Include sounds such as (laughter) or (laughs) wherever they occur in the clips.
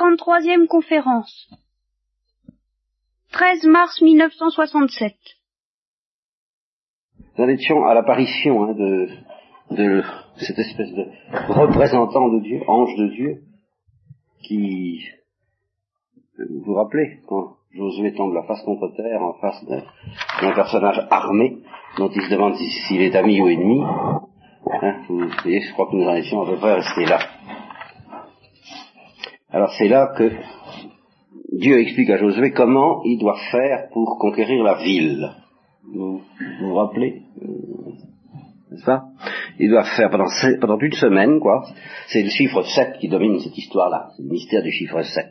33e conférence. 13 mars 1967. Nous en étions à l'apparition hein, de, cette espèce de représentant de Dieu, ange de Dieu, qui, vous vous rappelez, quand Josué tombe la face contre terre en face d'un personnage armé, dont il se demande s'il est ami ou ennemi, hein, vous je crois que nous en étions à peu près restés là. Alors c'est là que Dieu explique à Josué comment il doit faire pour conquérir la ville. Vous vous, rappelez euh, pas Il doit faire pendant, pendant une semaine, quoi. C'est le chiffre 7 qui domine cette histoire-là. C'est le mystère du chiffre 7.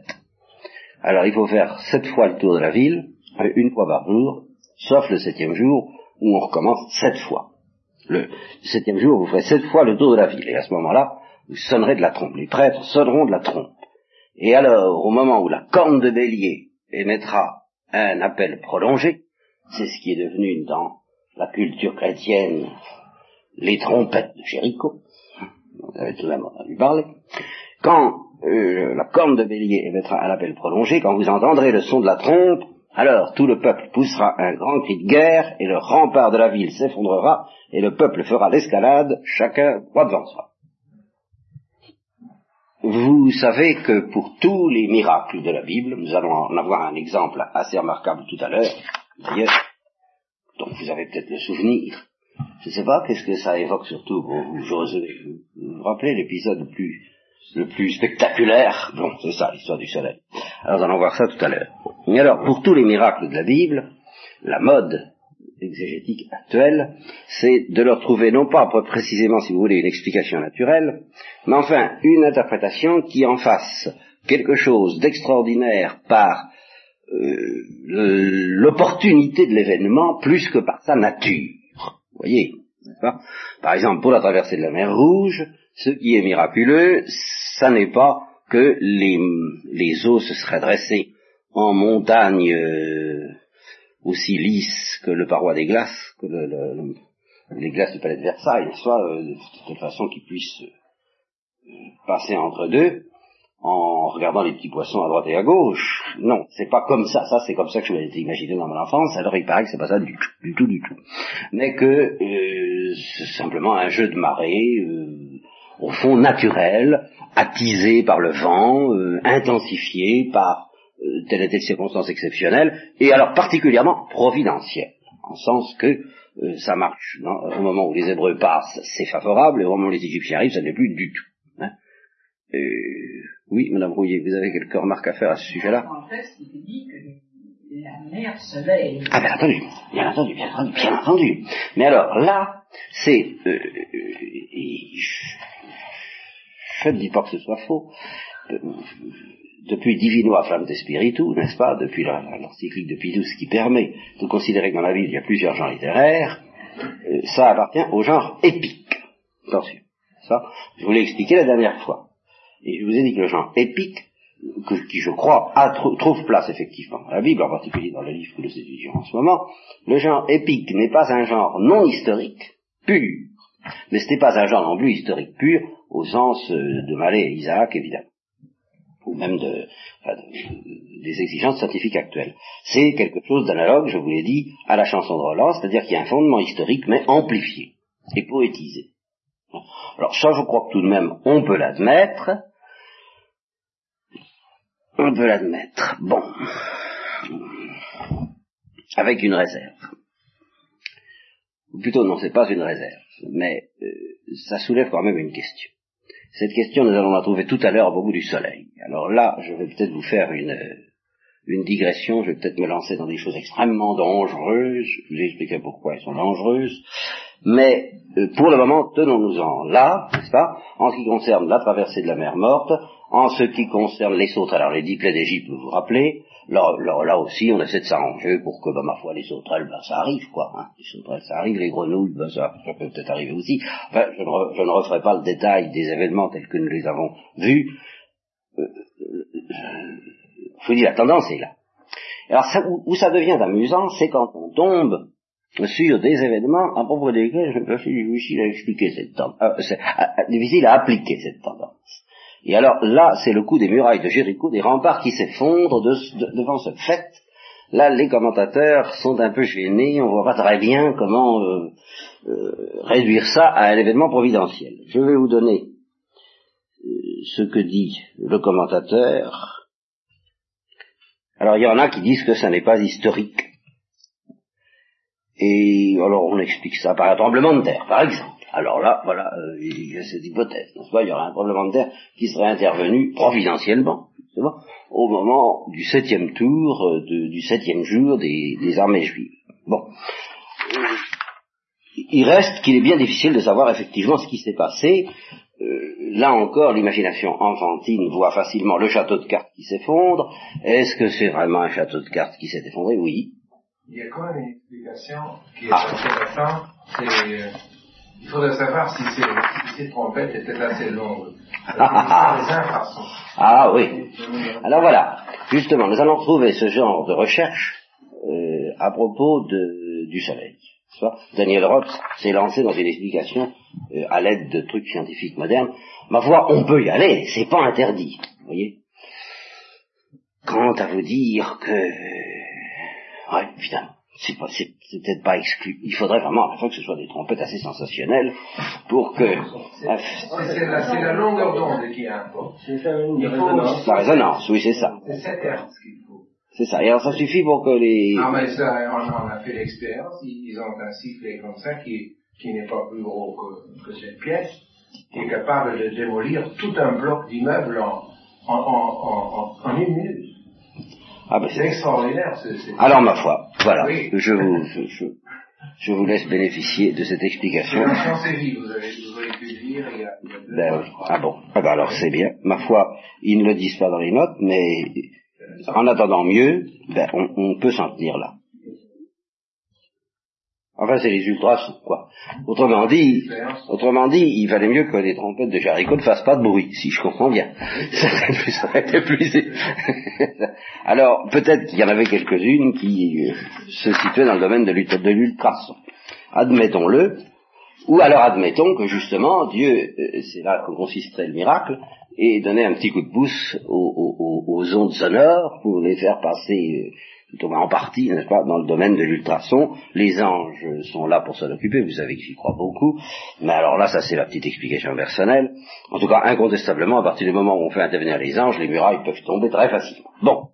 Alors il faut faire sept fois le tour de la ville, une fois par jour, sauf le septième jour où on recommence sept fois. Le septième jour, vous ferez sept fois le tour de la ville. Et à ce moment-là, vous sonnerez de la trompe. Les prêtres sonneront de la trompe. Et alors, au moment où la corne de bélier émettra un appel prolongé, c'est ce qui est devenu dans la culture chrétienne les trompettes de Jéricho, vous avez tout même entendu parler, quand euh, la corne de bélier émettra un appel prolongé, quand vous entendrez le son de la trompe, alors tout le peuple poussera un grand cri de guerre, et le rempart de la ville s'effondrera, et le peuple fera l'escalade, chacun droit devant soi. Vous savez que pour tous les miracles de la Bible, nous allons en avoir un exemple assez remarquable tout à l'heure, d'ailleurs, dont vous avez peut-être le souvenir. Je ne sais pas, qu'est-ce que ça évoque surtout pour vous, Josué Vous vous rappelez l'épisode le plus, le plus spectaculaire Bon, c'est ça, l'histoire du soleil. Alors, nous allons voir ça tout à l'heure. Et alors, pour tous les miracles de la Bible, la mode exégétique actuelle, c'est de leur trouver non pas précisément, si vous voulez, une explication naturelle, mais enfin une interprétation qui en fasse quelque chose d'extraordinaire par euh, l'opportunité de l'événement plus que par sa nature. Vous voyez Par exemple, pour la traversée de la mer Rouge, ce qui est miraculeux, ça n'est pas que les, les eaux se seraient dressées en montagne euh, aussi lisse que le paroi des glaces, que le, les glaces du palais de Versailles, soit euh, de telle façon qu'ils puissent euh, passer entre deux en regardant les petits poissons à droite et à gauche. Non, c'est pas comme ça. Ça, c'est comme ça que je été imaginé dans mon enfance. Alors il paraît que c'est pas ça du tout, du tout, du tout. Mais que euh, c'est simplement un jeu de marée, au fond naturel, attisé par le vent, intensifié par telle et telle circonstance exceptionnelle, et alors particulièrement providentielle, en sens que euh, ça marche. Au moment où les Hébreux passent, c'est favorable, et au moment où les Égyptiens arrivent, ça n'est plus du tout. Hein. oui, Madame Rouillet, vous avez quelques remarques à faire à ce sujet-là? En fait, il dit que la mer se lève. Ah bien entendu, bien entendu, bien entendu, bien entendu. Mais alors là, c'est... Euh, je ne dis pas que ce soit faux depuis Divino a Flamme de Spiritu, n'est-ce pas, depuis l'encyclique de Pidus qui permet de considérer que dans la ville il y a plusieurs genres littéraires, euh, ça appartient au genre épique. Attention. Ça, je vous l'ai expliqué la dernière fois. Et je vous ai dit que le genre épique, qui je crois trouve place effectivement dans la Bible, en particulier dans le livre que nous étudions en ce moment, le genre épique n'est pas un genre non historique, pur, mais ce n'est pas un genre non plus historique pur, au sens euh, de Malais et Isaac, évidemment ou même de, des exigences scientifiques actuelles. C'est quelque chose d'analogue, je vous l'ai dit, à la chanson de Roland, c'est-à-dire qu'il y a un fondement historique, mais amplifié et poétisé. Alors ça, je crois que tout de même, on peut l'admettre. On peut l'admettre. Bon. Avec une réserve. Ou plutôt, non, c'est pas une réserve, mais euh, ça soulève quand même une question. Cette question, nous allons la trouver tout à l'heure au bout du soleil. Alors là, je vais peut-être vous faire une, une digression, je vais peut-être me lancer dans des choses extrêmement dangereuses, je vous expliquer pourquoi elles sont dangereuses, mais euh, pour le moment, tenons-nous-en là, n'est-ce pas, en ce qui concerne la traversée de la mer morte, en ce qui concerne les sauterelles, alors les dix plaies d'Égypte, vous vous rappelez, là, là, aussi, on essaie de s'arranger pour que, bah, ma foi, les sauterelles, ben, ça arrive, quoi. Hein. Les sauterelles, ça arrive, les grenouilles, ben, ça, peut peut-être arriver aussi. Enfin, je ne, je ne, referai pas le détail des événements tels que nous les avons vus. Euh, je vous dis, la tendance est là. Alors, où, ça devient amusant, c'est quand on tombe sur des événements à propos desquels je suis difficile à expliquer cette tendance, euh, difficile à appliquer cette tendance. Et alors là, c'est le coup des murailles de Jéricho, des remparts qui s'effondrent devant ce fait. Là, les commentateurs sont un peu gênés, on voit pas très bien comment euh, euh, réduire ça à un événement providentiel. Je vais vous donner euh, ce que dit le commentateur. Alors il y en a qui disent que ça n'est pas historique. Et alors on explique ça par un tremblement de terre, par exemple. Alors là, voilà, euh, il y a cette hypothèse, n'est-ce pas? Il y aura un terre qui serait intervenu providentiellement, au moment du septième tour, euh, du septième jour des, armées juives. Bon. Il reste qu'il est bien difficile de savoir effectivement ce qui s'est passé. Euh, là encore, l'imagination enfantine voit facilement le château de cartes qui s'effondre. Est-ce que c'est vraiment un château de cartes qui s'est effondré? Oui. Il y a quand même une explication qui est ah. intéressante? C'est il faudrait savoir si ces, si ces trompettes étaient assez longues. ah oui. Alors voilà, justement, nous allons trouver ce genre de recherche euh, à propos de, du Soleil. Daniel Roth s'est lancé dans une explication euh, à l'aide de trucs scientifiques modernes. Ma foi, on peut y aller, c'est pas interdit. Voyez? Quant à vous dire que... Ouais, évidemment c'est peut-être pas exclu. Il faudrait vraiment à la fois que ce soit des trompettes assez sensationnelles pour que. C'est la, la, longueur d'onde qui importe. C'est La résonance, oui, c'est ça. C'est 7 Hertz qu'il faut. C'est ça. Et alors ça suffit pour que les. Non, mais ça, on, on a fait l'expérience. Ils ont un sifflet comme ça qui, qui n'est pas plus gros que, que cette pièce, qui est capable de démolir tout un bloc d'immeuble en, en, en, en, en une minute. Ah ben c'est extraordinaire. Alors ma foi, voilà, je, vous, je, je, vous laisse bénéficier de cette explication. vous avez, vous avez pu lire il y a, il y a ben, Ah bon, ah ben alors c'est bien. Ma foi, ils ne le disent pas dans les notes, mais en attendant mieux, ben, on, on peut s'en tenir là. Enfin, c'est les ultras, quoi. Autrement dit, autrement dit, il valait mieux que les trompettes de Jericho ne fassent pas de bruit, si je comprends bien. Ça aurait été plus... (laughs) Alors, peut-être qu'il y en avait quelques-unes qui euh, se situaient dans le domaine de l'ultrason. Admettons-le, ou alors admettons que justement, Dieu, euh, c'est là que consisterait le miracle, et donner un petit coup de pouce aux, aux ondes sonores pour les faire passer euh, en partie, n'est-ce pas, dans le domaine de l'ultrason. Les anges sont là pour s'en occuper, vous savez que j'y crois beaucoup. Mais alors là, ça c'est la petite explication personnelle. En tout cas, incontestablement, à partir du moment où on fait intervenir les anges, les murailles peuvent tomber très facilement. Bon.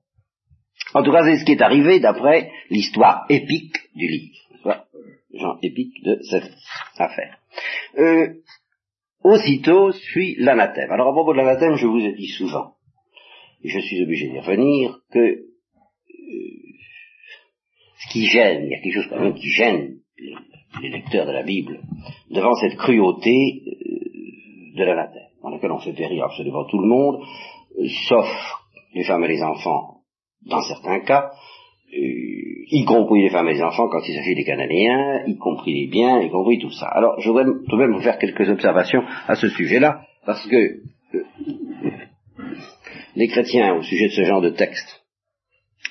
En tout cas, c'est ce qui est arrivé d'après l'histoire épique du livre. Genre épique de cette affaire. Euh, aussitôt suit l'anathème. Alors à propos de l'anathème, je vous ai dit souvent, et je suis obligé d'y revenir, que qui gêne, il y a quelque chose quand même qui gêne les lecteurs de la Bible devant cette cruauté euh, de l'anathème, dans laquelle on fait périr absolument tout le monde, euh, sauf les femmes et les enfants dans certains cas, euh, y compris les femmes et les enfants quand il s'agit des Cananéens, y compris les biens, y compris tout ça. Alors je voudrais tout de même vous faire quelques observations à ce sujet-là, parce que les chrétiens, au sujet de ce genre de texte,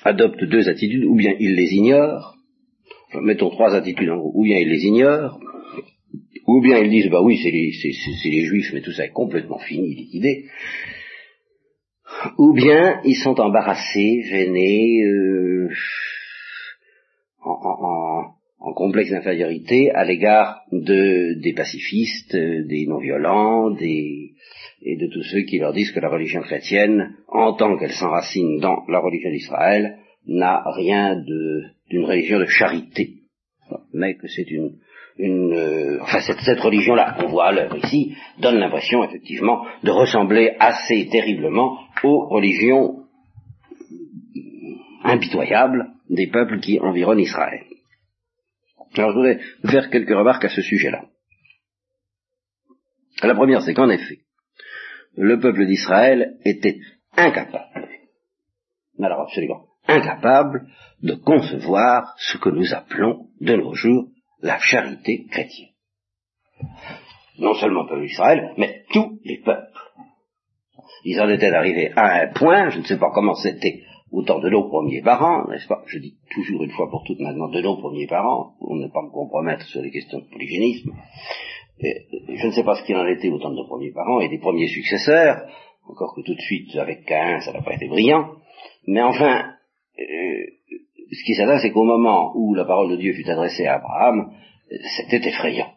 adoptent deux attitudes, ou bien ils les ignorent, mettons trois attitudes en gros, ou bien ils les ignorent, ou bien ils disent, bah oui, c'est les, les, juifs, mais tout ça est complètement fini, liquidé, ou bien ils sont embarrassés, gênés, euh, en, complexe d'infériorité à l'égard de, des pacifistes, des non-violents, des, et de tous ceux qui leur disent que la religion chrétienne, en tant qu'elle s'enracine dans la religion d'Israël, n'a rien d'une religion de charité, mais que c'est une, une euh, enfin cette, cette religion-là qu'on voit à l'œuvre ici donne l'impression effectivement de ressembler assez terriblement aux religions impitoyables des peuples qui environnent Israël. Alors je voudrais faire quelques remarques à ce sujet-là. La première, c'est qu'en effet, le peuple d'Israël était incapable, alors absolument incapable, de concevoir ce que nous appelons de nos jours la charité chrétienne. Non seulement le peuple d'Israël, mais tous les peuples. Ils en étaient arrivés à un point, je ne sais pas comment c'était au temps de nos premiers parents, n'est-ce pas? Je dis toujours une fois pour toutes maintenant de nos premiers parents, pour ne pas me compromettre sur les questions de polygénisme, je ne sais pas ce qu'il en était au temps de nos premiers parents et des premiers successeurs. encore que tout de suite, avec Caïn, ça n'a pas été brillant, mais enfin, euh, ce qui s'adresse, c'est qu'au moment où la parole de Dieu fut adressée à Abraham, c'était effrayant.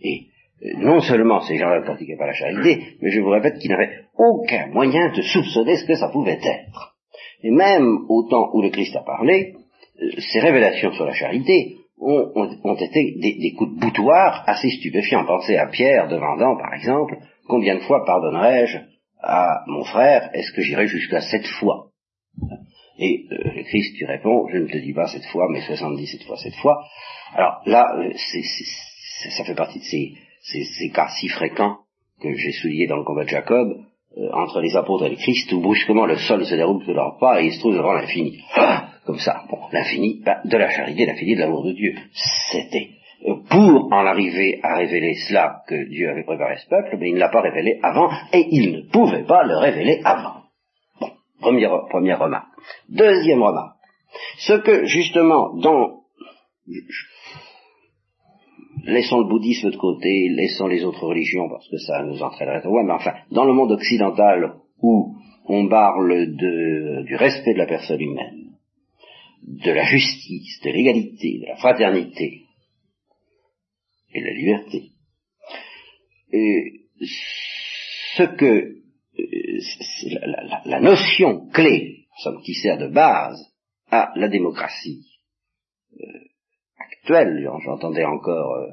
Et euh, non seulement ces gens-là ne pratiquaient pas la charité, mais je vous répète qu'ils n'avaient aucun moyen de soupçonner ce que ça pouvait être. Et même au temps où le Christ a parlé, euh, ces révélations sur la charité ont, été des, coups de boutoir assez stupéfiants. Pensez à Pierre demandant, par exemple, combien de fois pardonnerai-je à mon frère Est-ce que j'irai jusqu'à sept fois? Et euh, le Christ lui répond, je ne te dis pas sept fois, mais soixante-dix-sept fois sept fois. Alors là, ça fait partie de ces, ces, cas si fréquents que j'ai soulignés dans le combat de Jacob, euh, entre les apôtres et le Christ, où brusquement le sol se déroule sous leurs pas et ils se trouvent devant l'infini. Ah comme ça, l'infini bah, de la charité, l'infini de l'amour de Dieu. C'était euh, pour en arriver à révéler cela que Dieu avait préparé ce peuple, mais il ne l'a pas révélé avant, et il ne pouvait pas le révéler avant. Bon, première, remarque. Deuxième remarque. Ce que, justement, dans laissons le bouddhisme de côté, laissons les autres religions parce que ça nous entraînerait loin, mais enfin, dans le monde occidental où on parle du respect de la personne humaine, de la justice, de l'égalité, de la fraternité et de la liberté, et ce que la, la, notion clé, somme qui sert de base à la démocratie euh, j'entendais encore euh,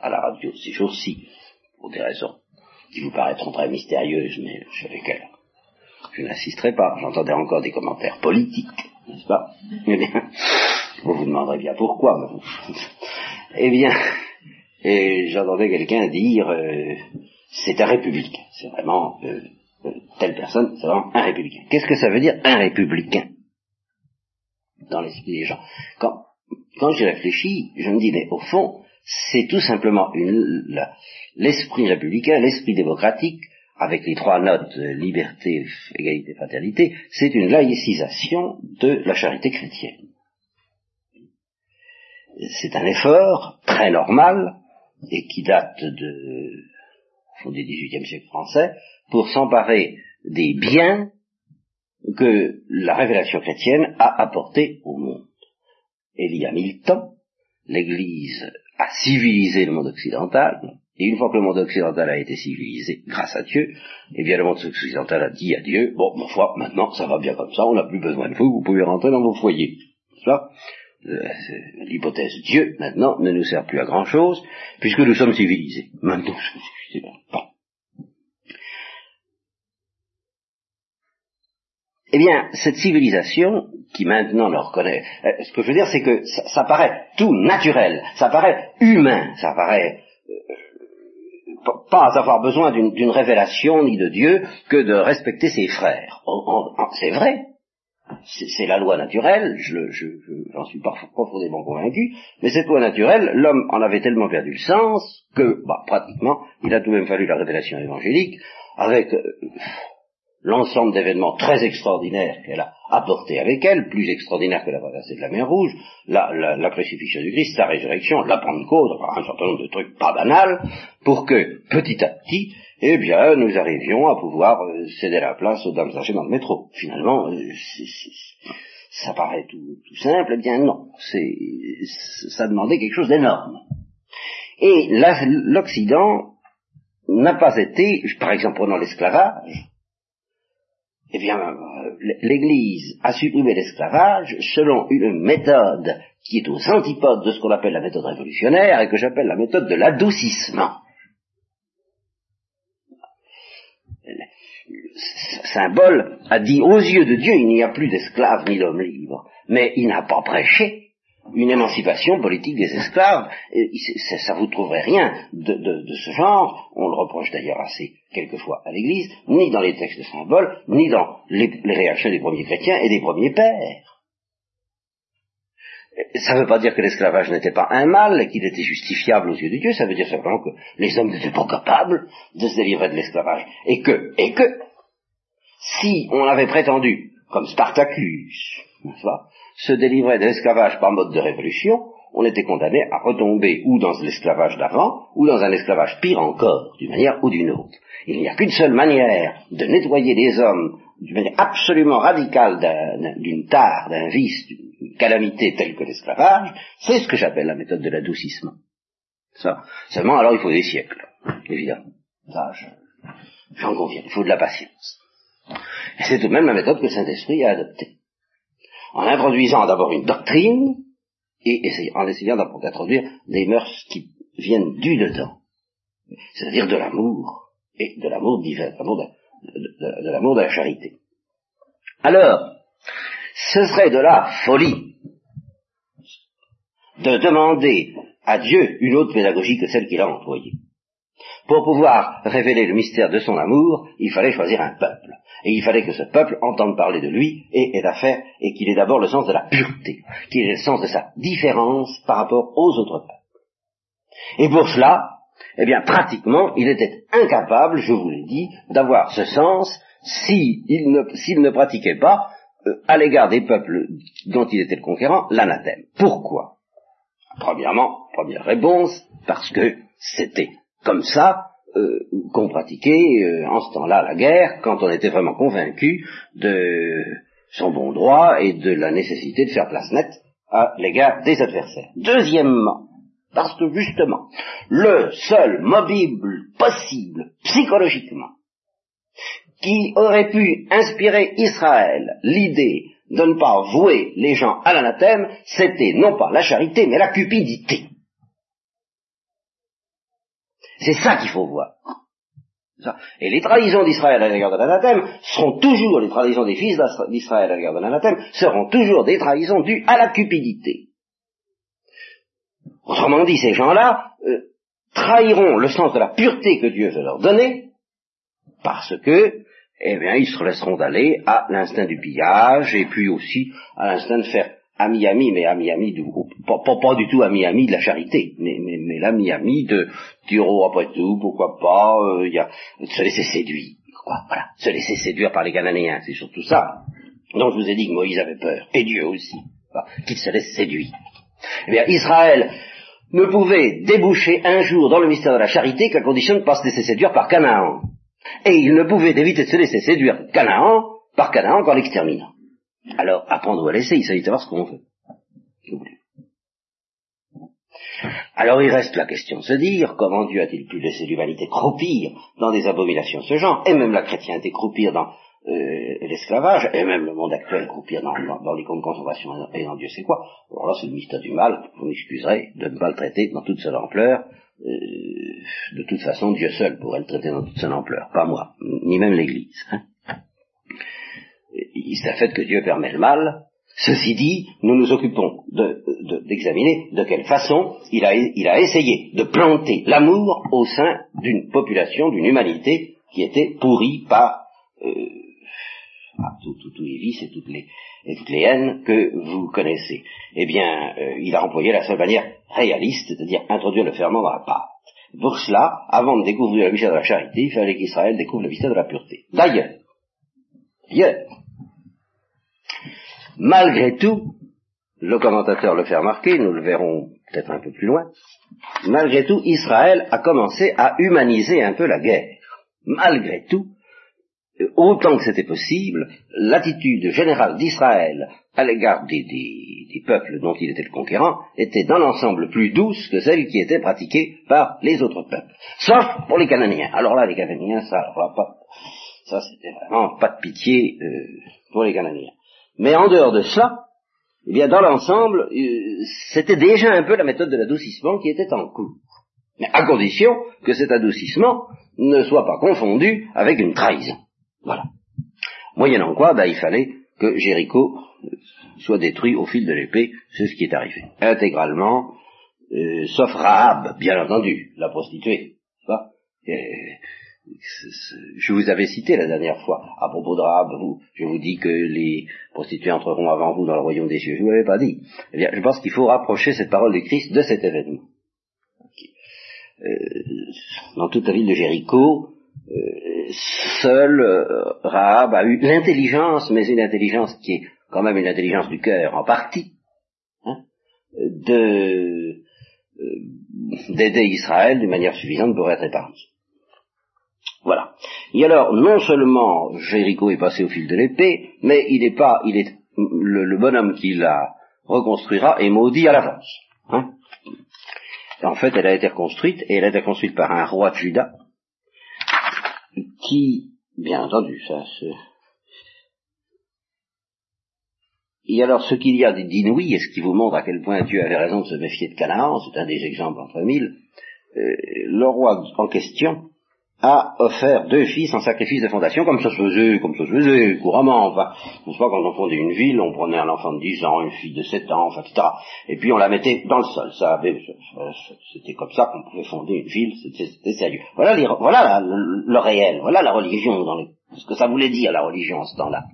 à la radio ces jours-ci, pour des raisons qui vous paraîtront très mystérieuses, mais sur lesquelles je n'insisterai pas. J'entendais encore des commentaires politiques, n'est-ce pas? Eh bien, vous vous demanderez bien pourquoi. (laughs) eh bien, j'entendais quelqu'un dire euh, c'est un républicain. C'est vraiment euh, telle personne, c'est vraiment un républicain. Qu'est-ce que ça veut dire un républicain? Dans l'esprit des gens Quand quand j'y réfléchis, je me dis, mais au fond, c'est tout simplement l'esprit républicain, l'esprit démocratique, avec les trois notes liberté, égalité, fraternité, c'est une laïcisation de la charité chrétienne. C'est un effort très normal et qui date de, du XVIIIe siècle français pour s'emparer des biens que la révélation chrétienne a apportés au monde il y a mille temps, l'Église a civilisé le monde occidental, et une fois que le monde occidental a été civilisé grâce à Dieu, eh bien le monde occidental a dit à Dieu, bon, ma foi, maintenant ça va bien comme ça, on n'a plus besoin de vous, vous pouvez rentrer dans vos foyers. Ça, euh, l'hypothèse Dieu, maintenant, ne nous sert plus à grand chose, puisque nous sommes civilisés. Maintenant, c'est bon. Eh bien, cette civilisation, qui maintenant le reconnaît, euh, ce que je veux dire, c'est que ça, paraît tout naturel, ça paraît humain, ça paraît euh, pas avoir besoin d'une révélation ni de Dieu que de respecter ses frères. C'est vrai, c'est la loi naturelle, j'en je, suis profondément convaincu, mais cette loi naturelle, l'homme en avait tellement perdu le sens que, bah, pratiquement, il a tout de même fallu la révélation évangélique, avec euh, l'ensemble d'événements très extraordinaires qu'elle a apportés avec elle, plus extraordinaires que la traversée de la mer Rouge, la, la, crucifixion du Christ, sa résurrection, la Pentecôte, enfin un certain nombre de trucs pas banals, pour que, petit à petit, eh bien, nous arrivions à pouvoir euh, céder la place aux dames âgées dans le métro. Finalement, euh, ça paraît tout, tout, simple, eh bien non, c'est, ça demandait quelque chose d'énorme. Et l'Occident n'a pas été, par exemple, pendant l'esclavage, eh bien, euh, l'Église a supprimé l'esclavage selon une méthode qui est aux antipodes de ce qu'on appelle la méthode révolutionnaire et que j'appelle la méthode de l'adoucissement. Le symbole a dit aux yeux de Dieu il n'y a plus d'esclaves ni d'hommes libres, mais il n'a pas prêché une émancipation politique des esclaves. ça vous trouverez rien de, ce genre, on le reproche d'ailleurs assez quelquefois à l'Église, ni dans les textes de symboles, ni dans les, réactions des premiers chrétiens et des premiers pères. Ça ne veut pas dire que l'esclavage n'était pas un mal qu'il était justifiable aux yeux de Dieu, ça veut dire simplement que les hommes n'étaient pas capables de se délivrer de l'esclavage. Et que, et que, si on avait prétendu, comme Spartacus, se délivrer de l'esclavage par mode de révolution, on était condamné à retomber ou dans l'esclavage d'avant, ou dans un esclavage pire encore, d'une manière ou d'une autre. Il n'y a qu'une seule manière de nettoyer les hommes d'une manière absolument radicale d'une tare, d'un vice, d'une calamité telle que l'esclavage, c'est ce que j'appelle la méthode de l'adoucissement. Ça. Seulement, alors il faut des siècles, évidemment. Ça, j'en conviens. Il faut de la patience. C'est tout de même la méthode que Saint-Esprit a adoptée. En introduisant d'abord une doctrine, et en essayant d'introduire des mœurs qui viennent du dedans. C'est-à-dire de l'amour, et de l'amour divin, de l'amour de la charité. Alors, ce serait de la folie de demander à Dieu une autre pédagogie que celle qu'il a employée. Pour pouvoir révéler le mystère de son amour, il fallait choisir un peuple. Et il fallait que ce peuple entende parler de lui et ait affaire, et qu'il ait d'abord le sens de la pureté, qu'il ait le sens de sa différence par rapport aux autres peuples. Et pour cela, eh bien, pratiquement, il était incapable, je vous l'ai dit, d'avoir ce sens s'il ne, pratiquait pas, euh, à l'égard des peuples dont il était le conquérant, l'anathème. Pourquoi? Premièrement, première réponse, parce que c'était comme ça euh, qu'on pratiquait euh, en ce temps-là la guerre, quand on était vraiment convaincu de son bon droit et de la nécessité de faire place nette à l'égard des adversaires. Deuxièmement, parce que justement, le seul mobile possible psychologiquement qui aurait pu inspirer Israël l'idée de ne pas vouer les gens à l'anathème, c'était non pas la charité, mais la cupidité. C'est ça qu'il faut voir. Et les trahisons d'Israël à l'égard de l'anathème seront toujours, les trahisons des fils d'Israël à l'égard de l'anathème, seront toujours des trahisons dues à la cupidité. Autrement dit, ces gens-là euh, trahiront le sens de la pureté que Dieu veut leur donner, parce que, eh bien, ils se laisseront aller à l'instinct du pillage, et puis aussi à l'instinct de faire ami-ami, mais ami-ami, du, pas, pas, du tout ami-ami de la charité, mais, mais, mais l'ami-ami de dire, oh, après tout, pourquoi pas, euh, y a, de se laisser séduire, quoi, voilà, se laisser séduire par les Cananéens, c'est surtout ça. Donc je vous ai dit que Moïse avait peur, et Dieu aussi, qu'il se laisse séduire. Eh bien, Israël ne pouvait déboucher un jour dans le mystère de la charité qu'à condition de ne pas se laisser séduire par Canaan. Et il ne pouvait éviter de se laisser séduire Canaan par Canaan qu'en l'exterminant. Alors, apprendre ou à laisser, il s'agit de savoir ce qu'on veut. Alors il reste la question de se dire comment Dieu a-t-il pu laisser l'humanité croupir dans des abominations de ce genre, et même la chrétienté croupir dans euh, l'esclavage, et même le monde actuel croupir dans, les comptes de et dans Dieu sait quoi. Alors là c'est le mystère du mal, vous m'excuserez de ne pas le traiter dans toute son ampleur. Euh, de toute façon, Dieu seul pourrait le traiter dans toute son ampleur, pas moi, ni même l'Église. Hein il s'est fait que Dieu permet le mal. Ceci dit, nous nous occupons d'examiner de, quelle façon il a, essayé de planter l'amour au sein d'une population, d'une humanité qui était pourrie par euh, tous les vices et toutes les, et toutes les haines que vous connaissez. Eh bien, euh, il a employé la seule manière réaliste, c'est-à-dire introduire le ferment dans la pâte. Pour cela, avant de découvrir le mystère de la charité, il fallait qu'Israël découvre le mystère de la pureté. D'ailleurs, d'ailleurs, Malgré tout, le commentateur le fait remarquer, nous le verrons peut-être un peu plus loin, malgré tout, Israël a commencé à humaniser un peu la guerre. Malgré tout, autant que c'était possible, l'attitude générale d'Israël à l'égard des, peuples dont il était le conquérant était dans l'ensemble plus douce que celle qui était pratiquée par les autres peuples. Sauf pour les Cananéens. Alors là, les Cananéens, ça, ça c'était vraiment pas de pitié euh, pour les Cananéens. Mais en dehors de cela, eh bien, dans l'ensemble, euh, c'était déjà un peu la méthode de l'adoucissement qui était en cours. Mais à condition que cet adoucissement ne soit pas confondu avec une trahison. Voilà. Moyennant quoi, ben, il fallait que Jéricho soit détruit au fil de l'épée, c'est ce qui est arrivé. Intégralement, euh, sauf Rahab, bien entendu, la prostituée. Je vous avais cité la dernière fois, à propos de Rahab, je vous dis que les prostituées entreront avant vous dans le royaume des cieux. Je ne vous l'avais pas dit. Eh bien, je pense qu'il faut rapprocher cette parole de Christ de cet événement. Euh, dans toute la ville de Jéricho, euh, seul euh, a eu l'intelligence, mais une intelligence qui est quand même une intelligence du cœur en partie, hein, de d'aider Israël d'une manière suffisante pour être épargné. Voilà. Et alors, non seulement Jéricho est passé au fil de l'épée, mais il n'est pas, il est le, bonhomme qui la reconstruira est maudit à l'avance. Hein en fait, elle a été reconstruite, et elle a été construite par un roi de Juda, qui, bien entendu, ça se... Et alors, ce qu'il y a d'inouï, et ce qui vous montre à quel point Dieu avait raison de se méfier de Canaan, c'est un des exemples entre mille, euh, le roi en question a offert deux fils en sacrifice de fondation, comme ça se faisait, comme ça se faisait couramment. Enfin, n'est-ce pas, quand on fondait une ville, on prenait un enfant de 10 ans, une fille de 7 ans, enfin, etc. Et puis on la mettait dans le sol. Ça avait, c'était comme ça qu'on pouvait fonder une ville, c'était sérieux. Voilà, voilà le, réel, voilà la religion, dans ce que ça voulait dire la religion en ce temps-là.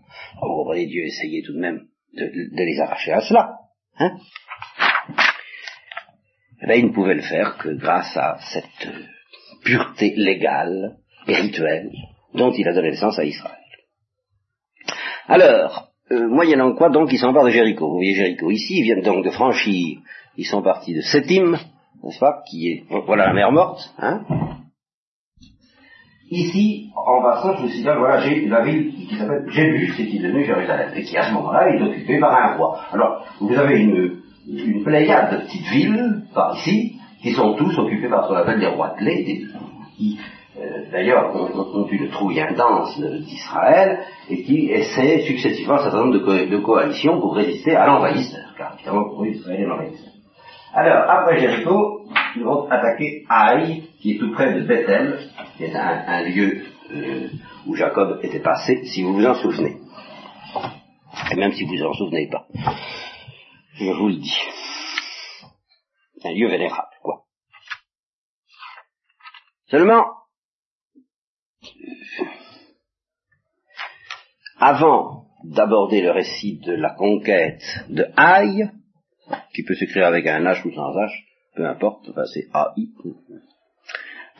Vous comprenez, Dieu essayait tout de même de, les arracher à cela. Hein eh ben, il ne pouvait le faire que grâce à cette pureté légale et rituelle dont il a donné naissance à Israël. Alors, euh, moyennant quoi donc ils s'emparent de Jéricho. Vous voyez Jéricho ici, ils viennent donc de franchir, ils sont partis de Sétim, n'est-ce pas, qui est, voilà la mer morte, hein. Ici, en passant, je me suis dit, voilà, j'ai la ville qui s'appelle Jébus, qui est devenue Jérusalem, et qui à ce moment-là est occupée par un roi. Alors, vous avez une, une pléiade de petites villes, par ici, qui sont tous occupés par ce qu'on appelle des rois qui euh, d'ailleurs ont, une trouille intense d'Israël et qui essaient successivement un certain nombre de, coalitions pour résister à l'envahisseur, car évidemment pour Israël est l'envahisseur. Alors, après Jéricho, ils vont attaquer Haï, qui est tout près de Bethel, qui est un, lieu euh, où Jacob était passé, si vous vous en souvenez. Et même si vous vous en souvenez pas. Je vous le dis. Un lieu vénérable. Seulement, avant d'aborder le récit de la conquête de Haï, qui peut s'écrire avec un H ou sans H, peu importe, enfin c'est A-I,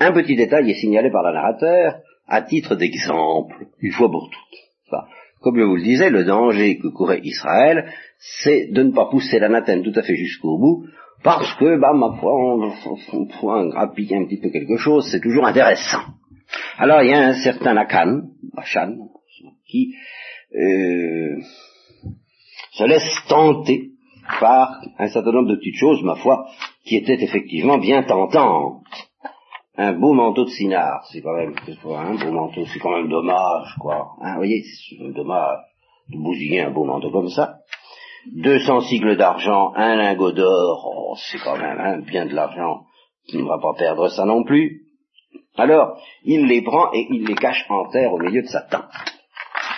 un petit détail est signalé par le narrateur à titre d'exemple, une fois pour toutes. comme je vous le disais, le danger que courait Israël, c'est de ne pas pousser l'anathème tout à fait jusqu'au bout, parce que, bah, ma foi, on, on, grappiller un petit peu quelque chose, c'est toujours intéressant. Alors, il y a un certain Akan, Achan, qui euh, se laisse tenter par un certain nombre de petites choses, ma foi, qui étaient effectivement bien tentantes. Un beau manteau de Sinar, c'est quand même, un beau manteau, c'est quand même dommage, quoi. Hein, vous voyez, c'est dommage de bousiller un beau manteau comme ça. 200 sigles d'argent, un lingot d'or, oh, c'est quand même bien de l'argent, il ne va pas perdre ça non plus. Alors, il les prend et il les cache en terre au milieu de sa tente.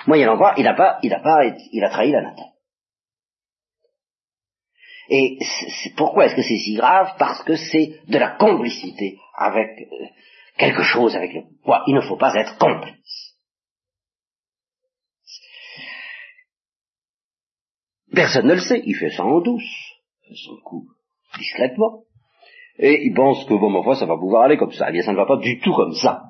Moyennant quoi, il n'a pas, il a pas, il a trahi la nata. Et pourquoi est-ce que c'est si grave? Parce que c'est de la complicité avec euh, quelque chose avec le quoi il ne faut pas être complice. Personne ne le sait, il fait ça en douce, fait son coup discrètement. Et il pense que bon, ma foi, ça va pouvoir aller comme ça. Eh bien, ça ne va pas du tout comme ça.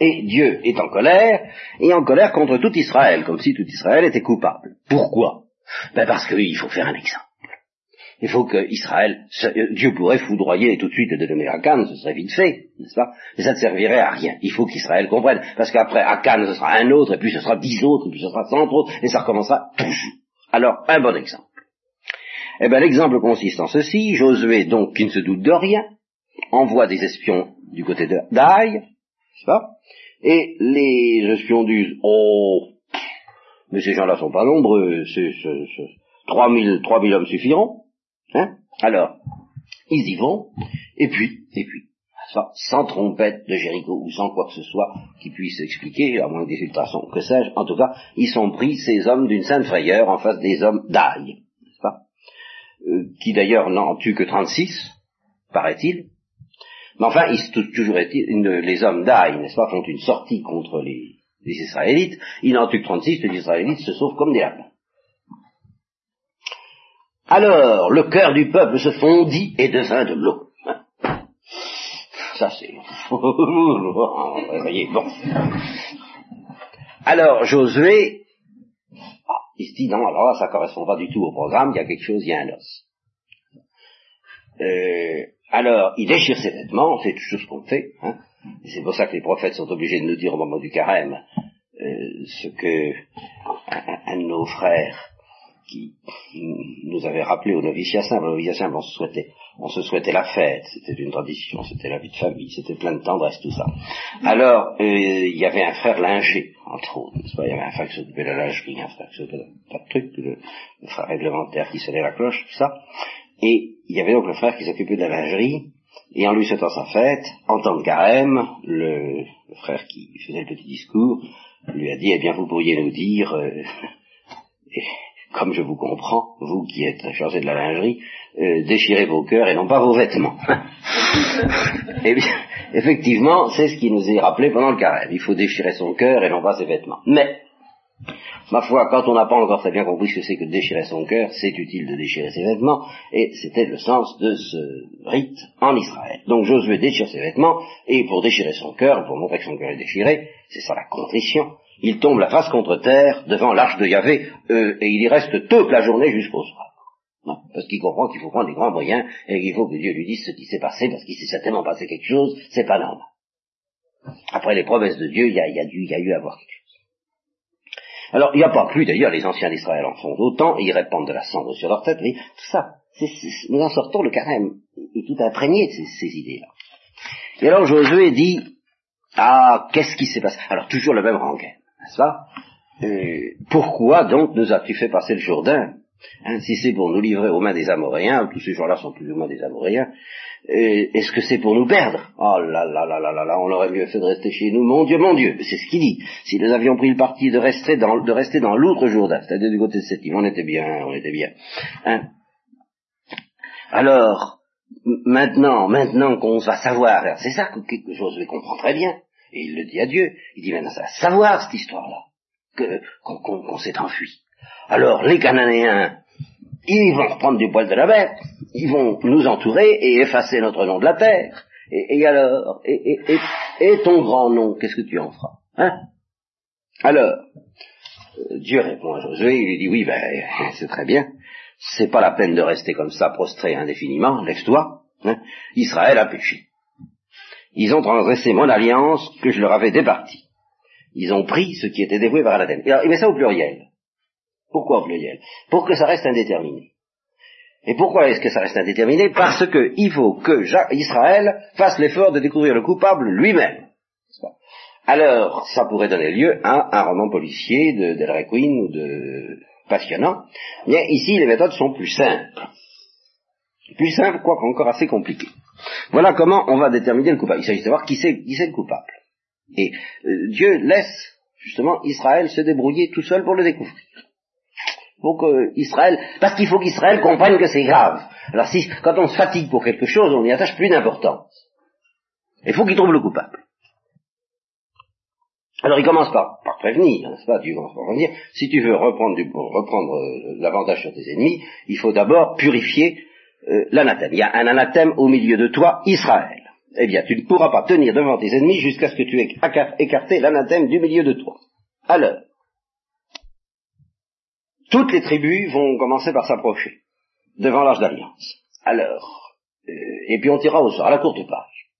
Et Dieu est en colère, et en colère contre tout Israël, comme si tout Israël était coupable. Pourquoi? Ben parce qu'il faut faire un exemple. Il faut que Israël, Dieu pourrait foudroyer tout de suite de donner Akan, ce serait vite fait, n'est-ce pas? Mais ça ne servirait à rien. Il faut qu'Israël comprenne, parce qu'après Akan, ce sera un autre, et puis ce sera dix autres, et puis ce sera cent autres, et ça recommencera toujours. Alors, un bon exemple. Eh bien, l'exemple consiste en ceci. Josué, donc, qui ne se doute de rien, envoie des espions du côté d'Aï, n'est-ce pas? Et les espions disent, oh, mais ces gens-là sont pas nombreux, c'est, 3000, 3000 hommes suffiront. Hein? Alors, ils y vont, et puis, et puis, sans trompette de Jéricho ou sans quoi que ce soit qui puisse expliquer, à moins des que sais-je, en tout cas, ils sont pris, ces hommes, d'une sainte frayeur en face des hommes d'Aï, n'est-ce pas? Euh, Qui d'ailleurs n'en tuent que 36, paraît-il. Mais enfin, il, toujours les hommes d'Aï, n'est-ce pas, font une sortie contre les, Israélites, ils n'en tuent que 36, les Israélites se sauvent comme des lapins. Alors, le cœur du peuple se fondit et devint de l'eau. Ça, c'est... voyez, bon. Alors, Josué, ah, il se dit, non, alors là, ça correspond pas du tout au programme, il y a quelque chose, il y a un os. euh, alors, il déchire ses vêtements, fait tout ce qu'on fait, hein, c'est pour ça que les prophètes sont obligés de nous dire au moment du carême euh, ce que un, un, de nos frères qui nous avait rappelé au noviciat simple, au noviciat simple, on se souhaitait, on se souhaitait la fête, c'était une tradition, c'était la vie de famille, c'était plein de tendresse, tout ça. Alors, euh, il y avait un frère linger, entre autres, Il y avait un frère qui s'occupait de la lingerie, un frère qui s'occupait de pas de trucs, le, frère réglementaire qui sonnait la cloche, tout ça. Et il y avait donc le frère qui s'occupait de la lingerie, et en lui souhaitant sa fête, en temps de carême, le, le, frère qui faisait le petit discours lui a dit, eh bien, vous pourriez nous dire, euh, (laughs) comme je vous comprends, vous qui êtes chargé de la lingerie, euh, déchirez vos cœurs et non pas vos vêtements. (laughs) eh bien, effectivement, c'est ce qui nous est rappelé pendant le carême. Il faut déchirer son cœur et non pas ses vêtements. Mais, Ma foi, quand on n'a pas encore très bien compris ce que c'est que déchirer son cœur, c'est utile de déchirer ses vêtements, et c'était le sens de ce rite en Israël. Donc Josué déchire ses vêtements, et pour déchirer son cœur, pour montrer que son cœur est déchiré, c'est ça la contrition, il tombe la face contre terre devant l'arche de Yahvé, euh, et il y reste toute la journée jusqu'au soir. Non, parce qu'il comprend qu'il faut prendre des grands moyens, et qu'il faut que Dieu lui dise ce qui s'est passé, parce qu'il s'est certainement passé quelque chose, c'est pas normal. Après les promesses de Dieu, il y a, y a, y a eu à avoir quelque chose. Alors, il n'y a pas plus, d'ailleurs, les anciens d'Israël en font autant, et ils répandent de la cendre sur leur tête, mais tout ça, nous en sortons le carême, est tout imprégné de ces, ces idées-là. Et alors Josué dit, ah, qu'est-ce qui s'est passé? Alors, toujours le même rengaine, n'est-ce pas? Euh, Pourquoi donc nous as-tu fait passer le Jourdain? Si c'est pour nous livrer aux mains des Amoréens, tous ces gens-là sont plus ou moins des Amoréens, est-ce que c'est pour nous perdre? Oh là là là là là là, on aurait mieux fait de rester chez nous. Mon Dieu, mon Dieu, c'est ce qu'il dit. Si nous avions pris le parti de rester dans, de rester dans l'autre Jourdain, c'est-à-dire du côté de cette île, on était bien, on était bien. Hein? Alors, maintenant, maintenant qu'on va savoir, c'est ça que quelque chose je comprends très bien, et il le dit à Dieu, il dit maintenant ça va savoir cette histoire-là, qu'on qu qu s'est enfui. Alors les Cananéens, ils vont reprendre du poil de la bête, ils vont nous entourer et effacer notre nom de la terre. Et, alors, et, ton grand nom, qu'est-ce que tu en feras Hein? Alors, Dieu répond à Josué, il lui dit, oui, ben, (laughs) c'est très bien, c'est pas la peine de rester comme ça prostré indéfiniment, lève-toi, hein Israël a péché. Ils ont transgressé mon alliance que je leur avais départie. Ils ont pris ce qui était dévoué par Anathème. il met ça au pluriel. Pourquoi au pluriel Pour que ça reste indéterminé. Et pourquoi est-ce que ça reste indéterminé? Parce qu'il faut que Israël fasse l'effort de découvrir le coupable lui-même. Alors, ça pourrait donner lieu à un roman policier de Delray Queen ou de passionnant. Mais ici, les méthodes sont plus simples. Plus simples, quoique encore assez compliquées. Voilà comment on va déterminer le coupable. Il s'agit de savoir qui c'est, qui c'est le coupable. Et euh, Dieu laisse justement Israël se débrouiller tout seul pour le découvrir faut que Israël, parce qu'il faut qu'Israël comprenne que c'est grave. Alors si, quand on se fatigue pour quelque chose, on y attache plus d'importance. Il faut qu'il trouve le coupable. Alors il commence par, par prévenir, n'est-ce pas Dieu commence par prévenir, si tu veux reprendre, du, reprendre euh, l'avantage sur tes ennemis, il faut d'abord purifier euh, l'anathème. Il y a un anathème au milieu de toi, Israël. Eh bien, tu ne pourras pas tenir devant tes ennemis jusqu'à ce que tu aies écarté l'anathème du milieu de toi. Alors, toutes les tribus vont commencer par s'approcher devant l'âge d'alliance. Alors, euh, et puis on tirera au sort, à la courte page.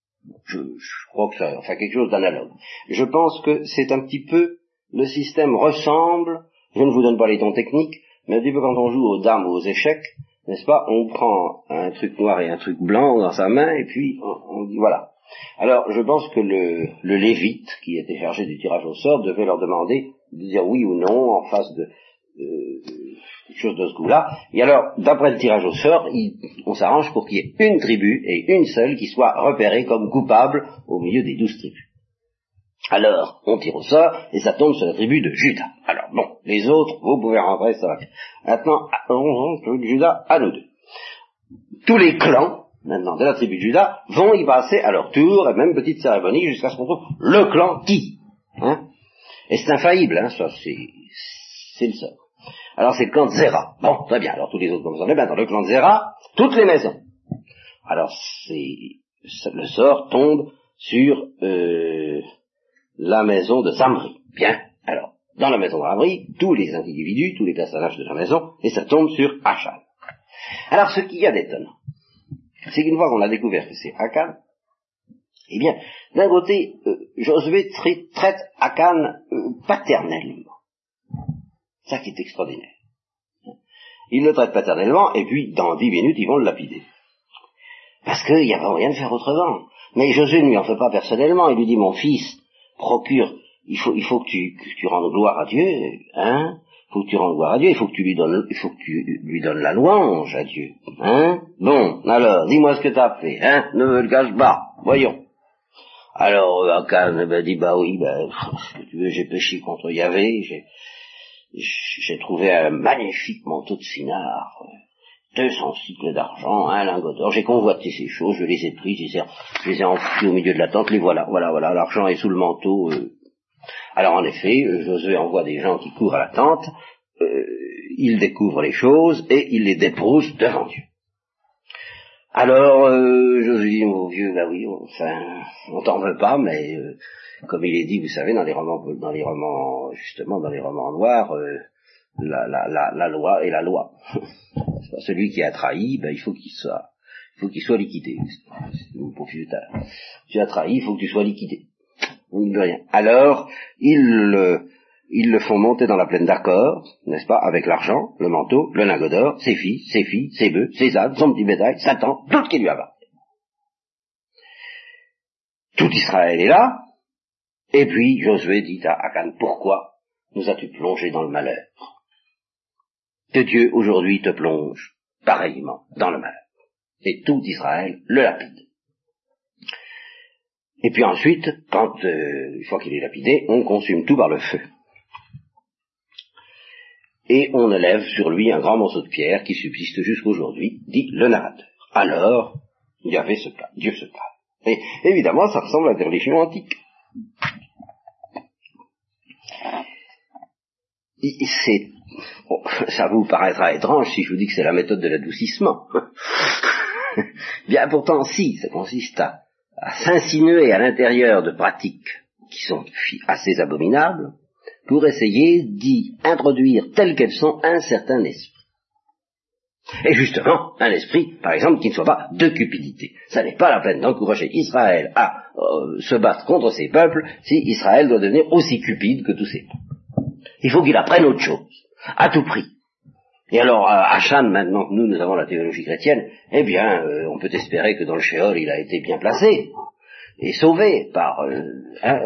Je, je crois que ça, enfin quelque chose d'analogue. Je pense que c'est un petit peu, le système ressemble, je ne vous donne pas les tons techniques, mais un petit peu quand on joue aux dames ou aux échecs, n'est-ce pas, on prend un truc noir et un truc blanc dans sa main, et puis on, on dit voilà. Alors, je pense que le, le lévite, qui était chargé du tirage au sort, devait leur demander de dire oui ou non en face de, euh, quelque chose de ce goût-là. Et alors, d'après le tirage au sort, on s'arrange pour qu'il y ait une tribu et une seule qui soit repérée comme coupable au milieu des douze tribus. Alors, on tire au sort et ça tombe sur la tribu de Judas. Alors, bon, les autres, vous pouvez rentrer, ça va. Maintenant, on tribu de Judas à nous deux. Tous les clans, maintenant, de la tribu de Judas, vont y passer à leur tour, et même petite cérémonie, jusqu'à ce qu'on trouve le clan qui. Hein et c'est infaillible, hein, ça, c'est le sort. Alors c'est le clan de Zera. Bon, très bien. Alors tous les autres comme ça. Mais ben, dans le clan de Zera, toutes les maisons. Alors c'est le sort tombe sur euh, la maison de Samri. Bien. Alors dans la maison de Samri, tous les individus, tous les personnages de la maison, et ça tombe sur Hachal. Alors ce qu'il y a d'étonnant, c'est qu'une fois qu'on a découvert que c'est Akan, eh bien, d'un côté, euh, Josué traite Akan euh, paternellement. Ça qui est extraordinaire. Il le traite paternellement, et puis dans dix minutes, ils vont le lapider. Parce qu'il n'y a rien de faire autrement. Mais Josué ne lui en fait pas personnellement, il lui dit, mon fils, procure, il faut, il faut que, tu, que tu rendes gloire à Dieu, hein faut que tu rendes gloire à Dieu, il faut que tu lui donnes, il faut que tu lui donnes la louange à Dieu, hein Bon, alors, dis-moi ce que tu as fait, hein Ne me le cache pas, voyons. Alors, Akan ben, dit, bah oui, ben, ce que tu veux, j'ai péché contre Yahvé, j'ai, j'ai trouvé un magnifique manteau de cinard, 200 cycles d'argent, un lingot d'or, j'ai convoité ces choses, je les ai prises, je les ai, je enfouies au milieu de la tente, les voilà, voilà, voilà, l'argent est sous le manteau. Euh. Alors en effet, Josué envoie des gens qui courent à la tente, euh, ils découvrent les choses et ils les déposent devant Dieu. Alors, euh, Josué dit, mon vieux, bah oui, enfin, on t'en veut pas, mais euh, comme il est dit, vous savez, dans les romans, dans les romans, justement, dans les romans noirs, euh, la, la, la, la, loi est la loi. (laughs) Celui qui a trahi, ben, il faut qu'il soit, il faut qu'il soit liquidé. Tu as trahi, il faut que tu sois liquidé. rien. Alors, ils, ils le font monter dans la plaine d'accord, n'est-ce pas, avec l'argent, le manteau, le lingot d'or, ses filles, ses filles, ses bœufs, ses ânes, son petit bétail, Satan, tout ce qui lui appartient. Tout Israël est là, et puis Josué dit à Akan, pourquoi nous as-tu plongé dans le malheur? Que Dieu aujourd'hui te plonge pareillement dans le malheur. Et tout Israël le lapide. Et puis ensuite, quand, euh, une fois qu'il est lapidé, on consume tout par le feu et on élève sur lui un grand morceau de pierre qui subsiste jusqu'aujourd'hui, dit le narrateur. Alors, il y avait ce cas, Dieu se parle. Et évidemment, ça ressemble à des religions antiques. C'est, (laughs) ça vous paraîtra étrange si je vous dis que c'est la méthode de l'adoucissement. (laughs) Bien pourtant, si, ça consiste à, à s'insinuer à l'intérieur de pratiques qui sont assez abominables, pour essayer d'y introduire telles qu'elles sont un certain esprit. Et justement, un esprit, par exemple, qui ne soit pas de cupidité. Ça n'est pas la peine d'encourager Israël à euh, se battre contre ses peuples si Israël doit devenir aussi cupide que tous ses peuples. Il faut qu'il apprenne autre chose, à tout prix. Et alors, à maintenant que nous, nous avons la théologie chrétienne, eh bien, euh, on peut espérer que dans le Sheol, il a été bien placé et sauvé par, euh, hein,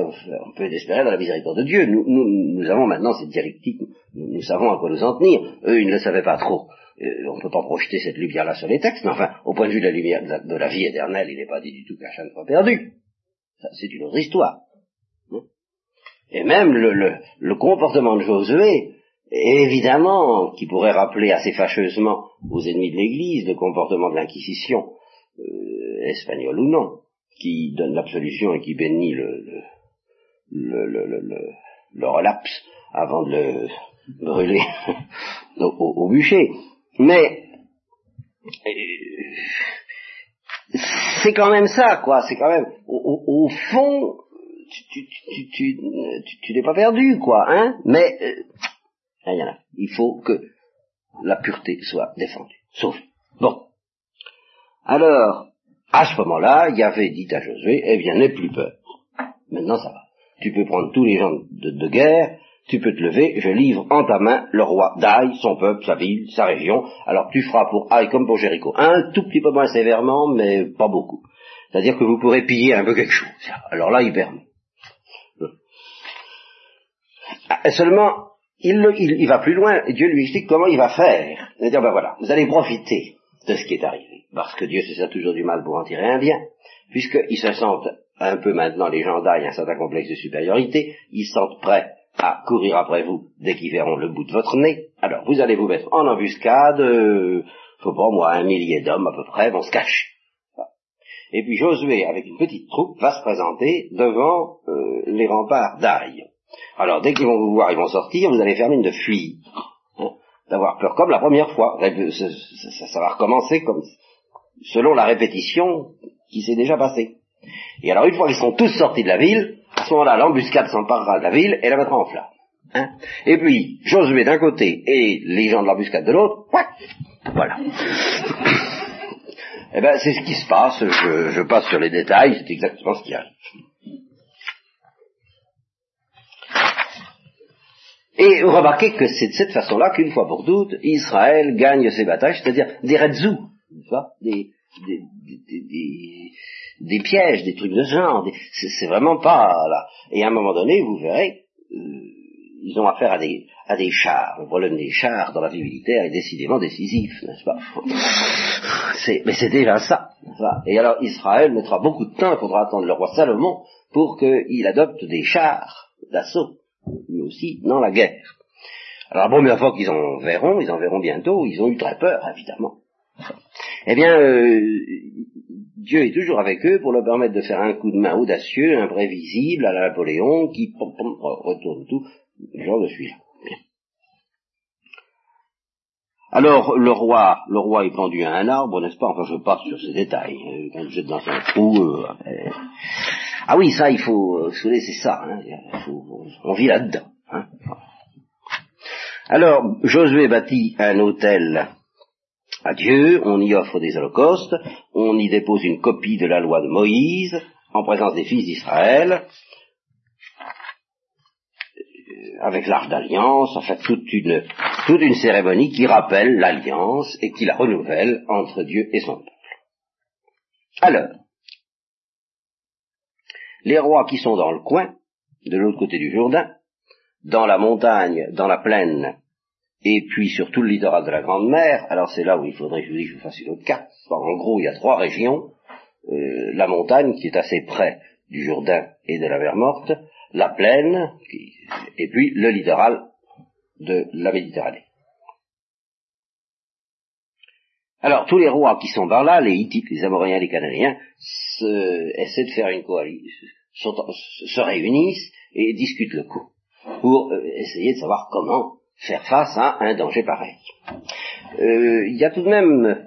on peut espérer dans la miséricorde de Dieu. Nous, nous, avons maintenant cette dialectique, nous, savons à quoi nous en tenir. Eux, ils ne le savaient pas trop. Euh, on ne peut pas projeter cette lumière-là sur les textes, mais enfin, au point de vue de la lumière de la, vie éternelle, il n'est pas dit du tout qu'Hachan soit perdu. C'est une autre histoire. Et même le, le, le, comportement de Josué, évidemment, qui pourrait rappeler assez fâcheusement aux ennemis de l'Église le comportement de l'Inquisition, euh, espagnole ou non, qui donne l'absolution et qui bénit le, le, le, le, le relapse avant de le brûler (laughs) au, au, bûcher. Mais euh, c'est quand même ça, quoi. C'est quand même au, au fond, tu, tu, tu, tu, n'es pas perdu, quoi, hein. Mais euh, Il faut que la pureté soit défendue, sauf. Bon. Alors, à ce moment-là, Yahvé dit à Josué, eh bien, n'aie plus peur. Maintenant, ça va. Tu peux prendre tous les gens de, guerre, tu peux te lever, je livre en ta main le roi d'Aï, son peuple, sa ville, sa région. Alors tu feras pour Aï comme pour Jéricho. Un tout petit peu moins sévèrement, mais pas beaucoup. C'est-à-dire que vous pourrez piller un peu quelque chose. Alors là, il permet. Ah, seulement, il, il, va plus loin, et Dieu lui explique comment il va faire. C'est-à-dire, ben voilà, vous allez profiter de ce qui est arrivé. Parce que Dieu se sert toujours du mal pour en tirer un bien. Puisqu'ils se sentent un peu maintenant, les gens d'Aïe, un certain complexe de supériorité, ils se sentent prêts à courir après vous dès qu'ils verront le bout de votre nez. Alors vous allez vous mettre en embuscade, euh, faut pas moi, un millier d'hommes à peu près vont se cacher. Et puis Josué, avec une petite troupe, va se présenter devant euh, les remparts d'Aïe. Alors dès qu'ils vont vous voir, ils vont sortir, vous allez faire mine de fuir d'avoir peur comme la première fois. Ça, va recommencer comme selon la répétition qui s'est déjà passée. Et alors une fois qu'ils sont tous sortis de la ville, à ce moment-là, l'embuscade s'emparera de la ville et la mettra en flamme. Hein et puis, Josué d'un côté et les gens de l'embuscade de l'autre, voilà. (coughs) Eh ben, c'est ce qui se passe, je passe sur les détails, c'est exactement ce qui arrive. Et remarquez que c'est de cette façon-là qu'une fois pour toutes, Israël gagne ses batailles, c'est-à-dire des redzous, des, des, des, des, pièges, des trucs de ce genre. C'est vraiment pas là. Et à un moment donné, vous verrez, euh, ils ont affaire à des, à des chars. Le problème des chars dans la vie militaire est décidément décisif, n'est-ce pas? (laughs) Mais c'est déjà ça, Et alors Israël mettra beaucoup de temps, il faudra attendre le roi Salomon pour qu'il adopte des chars d'assaut, lui aussi, dans la guerre. Alors la première fois qu'ils en verront, ils en verront bientôt, ils ont eu très peur, évidemment. Eh bien, euh, Dieu est toujours avec eux pour leur permettre de faire un coup de main audacieux, imprévisible à la Napoléon, qui retourne tout. Genre de celui-là. Alors le roi, le roi est pendu à un arbre, n'est-ce pas? Enfin, je passe sur ces détails. Euh, quand je dans un trou. Euh, ah oui, ça, il faut. Euh, c'est ça. Hein, on vit là-dedans. Hein. Alors Josué bâtit un hôtel à Dieu, on y offre des holocaustes, on y dépose une copie de la loi de Moïse en présence des fils d'Israël, euh, avec l'arche d'alliance, en fait toute une, toute une cérémonie qui rappelle l'alliance et qui la renouvelle entre Dieu et son peuple. Alors, les rois qui sont dans le coin, de l'autre côté du Jourdain, dans la montagne, dans la plaine, et puis sur tout le littoral de la Grande Mer, alors c'est là où il faudrait que je vous fasse une autre carte. En gros, il y a trois régions. Euh, la montagne, qui est assez près du Jourdain et de la mer Morte, la plaine, et puis le littoral de la Méditerranée. Alors, tous les rois qui sont par là, les Hittites, les Amoréens, les Cananéens, essaient de faire une coalition, se réunissent et discutent le coup, pour euh, essayer de savoir comment faire face à un danger pareil. Euh, il y a tout de même... Euh,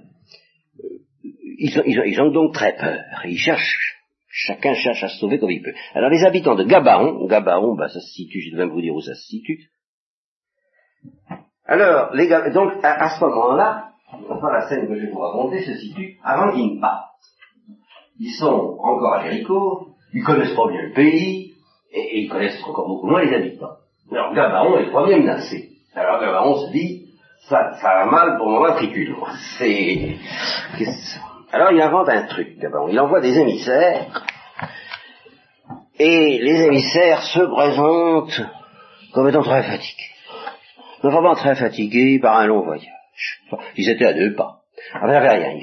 ils, ont, donc très peur. Ils cherchent, chacun cherche à se sauver comme il peut. Alors les habitants de Gabaon, Gabaon, bah, ça se situe, je vais même vous dire où ça se situe. Alors, les donc à, ce moment-là, enfin, la scène que je vais vous raconter se situe avant qu'ils ne partent. Ils sont encore à Jéricho, ils connaissent pas bien le pays, et, ils connaissent encore beaucoup moins les habitants. Alors Gabaon est le premier menacé. Alors on se dit, ça, ça va mal pour mon matricule. (laughs) C'est... Alors il invente un truc d'abord. Il envoie des émissaires, et les émissaires se présentent comme étant très fatigués. Vraiment très fatigués par un long voyage. Ils étaient à deux pas. Ah, ben, rien.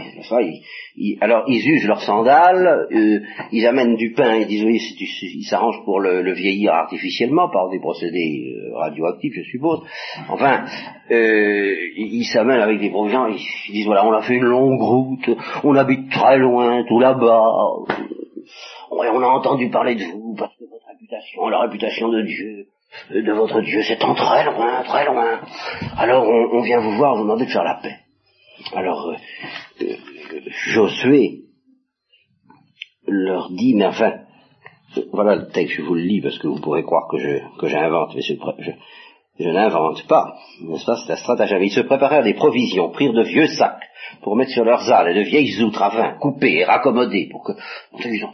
alors, ils usent leurs sandales, euh, ils amènent du pain, ils disent, oui, ils s'arrangent pour le, vieillir artificiellement par des procédés euh, radioactifs, je suppose. Enfin, euh, ils s'amènent avec des provisions, ils, disent, voilà, on a fait une longue route, on habite très loin, tout là-bas, on a entendu parler de vous, parce que votre réputation, la réputation de Dieu, de votre Dieu s'étend très loin, très loin. Alors, on vient vous voir, vous demander de faire la paix. Alors, euh, euh, Josué leur dit, mais enfin, voilà le texte, je vous le lis parce que vous pourrez croire que je que j'invente, mais je, je n'invente pas, n'est-ce pas, c'est la stratagème. Ils se préparèrent des provisions, prirent de vieux sacs pour mettre sur leurs âles et de vieilles outres à vin, coupées et raccommodées, pour que, ils ont,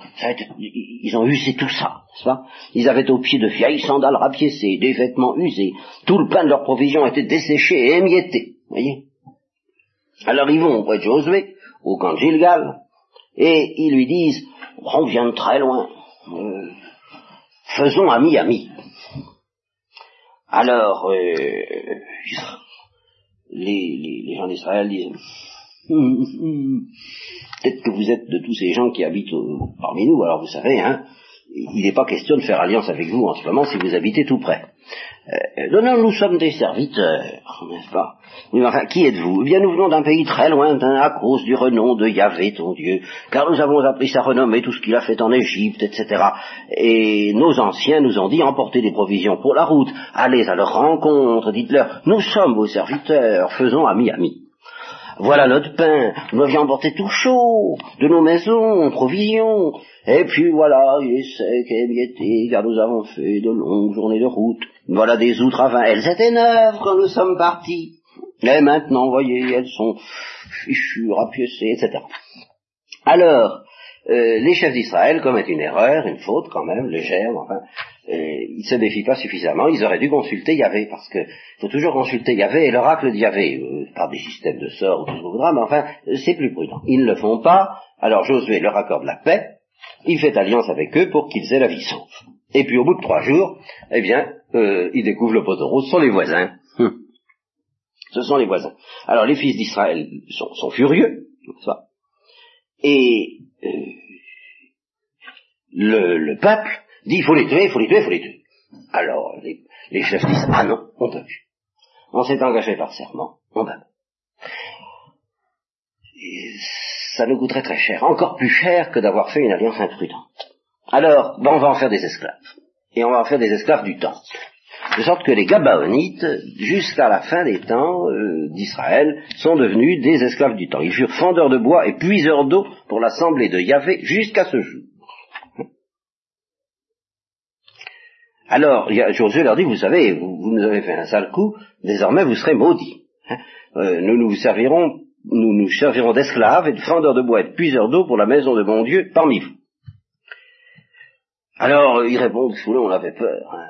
ils ont usé tout ça, n'est-ce pas. Ils avaient au pied de vieilles sandales rapiécées, des vêtements usés, tout le pain de leurs provisions était desséché et émietté, voyez alors ils vont auprès de Josué, au camp Gilgal, et ils lui disent, on vient de très loin, euh, faisons ami-ami. Alors, euh, les, gens d'Israël disent, peut-être que vous êtes de tous ces gens qui habitent parmi nous, alors vous savez, hein, il n'est pas question de faire alliance avec vous en ce moment si vous habitez tout près. Euh, non, non, nous sommes des serviteurs, n'est-ce pas? Qui êtes-vous? Eh bien, nous venons d'un pays très lointain à cause du renom de Yahvé, ton Dieu, car nous avons appris sa renommée, tout ce qu'il a fait en Égypte, etc. Et nos anciens nous ont dit, emportez des provisions pour la route, allez à leur rencontre, dites-leur, nous sommes vos serviteurs, faisons ami-ami. Voilà notre pain, nous avions emporté tout chaud, de nos maisons, provisions, et puis voilà, il est sec et émietté, car nous avons fait de longues journées de route. Voilà des outres à vin, elles étaient neuves quand nous sommes partis. Et maintenant, voyez, elles sont fichues, rapiécées, etc. Alors, euh, les chefs d'Israël commettent une erreur, une faute quand même, légère, enfin, ils se défient pas suffisamment, ils auraient dû consulter Yahvé, parce que faut toujours consulter Yahvé et l'oracle de Yahvé, euh, par des systèmes de sorts ou tout ce qu'on voudra, mais enfin, euh, c'est plus prudent. Ils ne le font pas, alors Josué leur accorde la paix, il fait alliance avec eux pour qu'ils aient la vie sauve. Et puis au bout de trois jours, eh bien, euh, ils découvrent le poteau rose, ce sont les voisins. Hum. Ce sont les voisins. Alors les fils d'Israël sont, sont furieux, pas et euh, le, le peuple dit il faut les tuer, il faut les tuer, il faut les tuer. Alors les, chefs disent ah non, on peut plus. On s'est engagé par serment, on peut. Et ça nous coûterait très cher, encore plus cher que d'avoir fait une alliance imprudente. Alors, ben, on va en faire des esclaves. Et on va en faire des esclaves du temple. De sorte que les Gabaonites, jusqu'à la fin des temps euh, d'Israël, sont devenus des esclaves du temps. Ils furent fendeurs de bois et puiseurs d'eau pour l'assemblée de Yahvé jusqu'à ce jour. Alors, Josué leur dit, vous savez, vous, vous nous avez fait un sale coup, désormais vous serez maudits. Hein. Euh, nous nous servirons, nous nous servirons d'esclaves et de fendeurs de bois et de puiseurs d'eau pour la maison de mon Dieu parmi vous. Alors, ils répondent, Foulon, on avait peur. hein.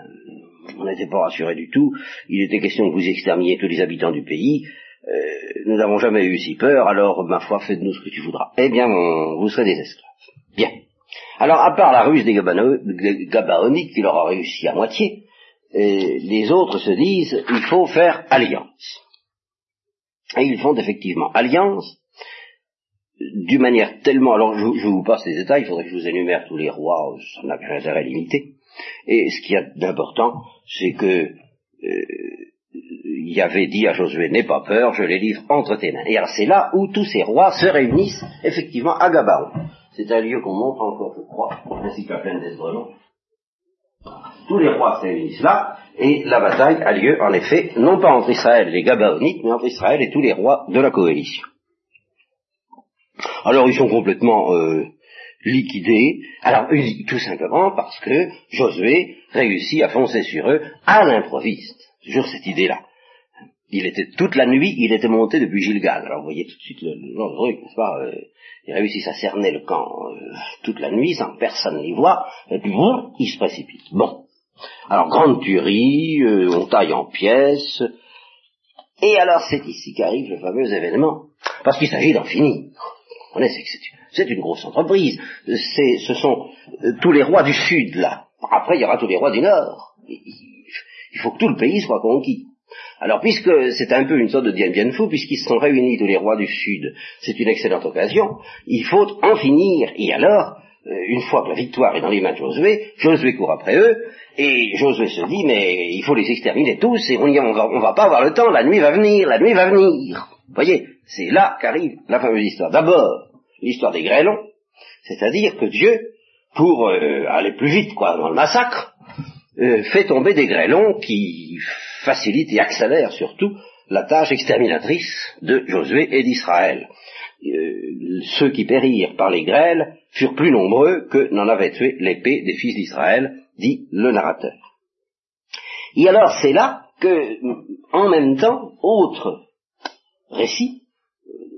On n'était pas rassurés du tout. Il était question que vous exterminiez tous les habitants du pays. Euh, nous n'avons jamais eu si peur, alors, ma foi, faites de nous ce que tu voudras. Eh bien, vous serez des esclaves. Bien. Alors, à part la ruse des Gabaonites qui leur a réussi à moitié, euh, les autres se disent, il faut faire alliance. Et ils font effectivement alliance, d'une manière tellement... Alors, je, vous passe les détails, il faudrait que je vous énumère tous les rois, ça n'a qu'un intérêt limité. Et ce qu'il y a c'est que euh, il avait dit à Josué, n'aie pas peur, je les livre entre tes mains. Et alors c'est là où tous ces rois se réunissent effectivement à Gabaon. C'est un lieu qu'on montre encore, je crois, ainsi qu'à pleine d'Esdrelon. Tous les rois se réunissent là, et la bataille a lieu, en effet, non pas entre Israël et les Gabaonites, mais entre Israël et tous les rois de la coalition. Alors ils sont complètement euh, liquidés, alors tout simplement parce que Josué réussit à foncer sur eux à l'improviste. Toujours cette idée-là. Il était toute la nuit, il était monté depuis Gilgal. Alors vous voyez tout de suite le, le de truc, n'est-ce pas euh, Il réussit à cerner le camp euh, toute la nuit sans que personne n'y voit, et puis bon, il se précipite. Bon. Alors grande tuerie, euh, on taille en pièces, et alors c'est ici qu'arrive le fameux événement, parce qu'il s'agit d'en finir. Vous comprenez, c'est une- grosse entreprise. Ce sont euh, tous les rois du sud là. Après, il y aura tous les rois du nord. Il faut que tout le pays soit conquis. Alors, puisque c'est un peu une sorte de Dien Bien Phu, puisqu'ils se sont réunis tous les rois du sud, c'est une excellente occasion. Il faut en finir. Et alors, euh, une fois que la victoire est dans les mains de Josué, Josué court après eux, et Josué se dit, mais il faut les exterminer tous, et on on va, on va pas avoir le temps, la nuit va venir, la nuit va venir. Vous voyez, c'est là qu'arrive la fameuse histoire. D'abord, l'histoire des grêlons, c'est-à-dire que Dieu, pour euh, aller plus vite quoi dans le massacre, euh, fait tomber des grêlons qui facilitent et accélèrent surtout la tâche exterminatrice de Josué et d'Israël. Euh, ceux qui périrent par les grêles furent plus nombreux que n'en avait tué l'épée des fils d'Israël, dit le narrateur. Et alors c'est là que, en même temps, autre récit,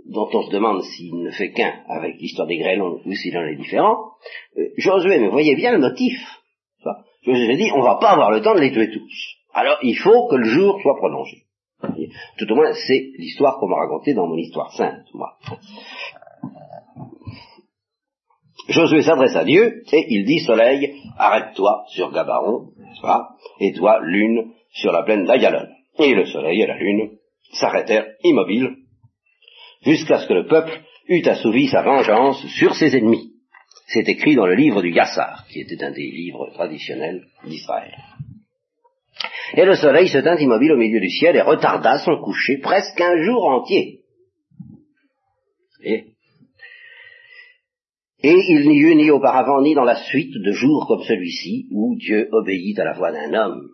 dont on se demande s'il ne fait qu'un avec l'histoire des grêlons ou s'il en est différent, euh, Josué, mais voyez bien le motif. Josué dit, on va pas avoir le temps de les tuer tous. Alors il faut que le jour soit prolongé. Tout au moins, c'est l'histoire qu'on m'a racontée dans mon histoire sainte, moi. Josué s'adresse à Dieu et il dit, Soleil, arrête-toi sur Gabaron, n'est-ce pas Et toi, Lune, sur la plaine d'Ayalon. Et le Soleil et la Lune s'arrêtèrent immobiles jusqu'à ce que le peuple eût assouvi sa vengeance sur ses ennemis. C'est écrit dans le livre du Yassar, qui était un des livres traditionnels d'Israël. Et le soleil se tint immobile au milieu du ciel et retarda son coucher presque un jour entier. Et, il n'y eut ni auparavant ni dans la suite de jours comme celui-ci où Dieu obéit à la voix d'un homme,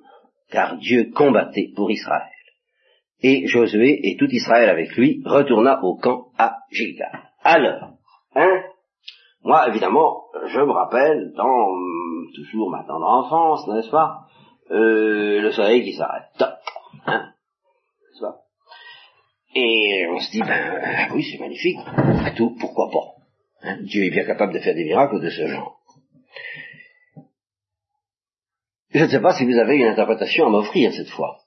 car Dieu combattait pour Israël. Et Josué et tout Israël avec lui retourna au camp à Gilgal. Alors, hein, moi évidemment, je me rappelle dans toujours ma tendre enfance, n'est-ce pas, euh, le soleil qui s'arrête, Toc, hein, Et on se dit, ben oui, c'est magnifique, après tout, pourquoi pas? Hein, Dieu est bien capable de faire des miracles de ce genre. Je ne sais pas si vous avez une interprétation à m'offrir cette fois,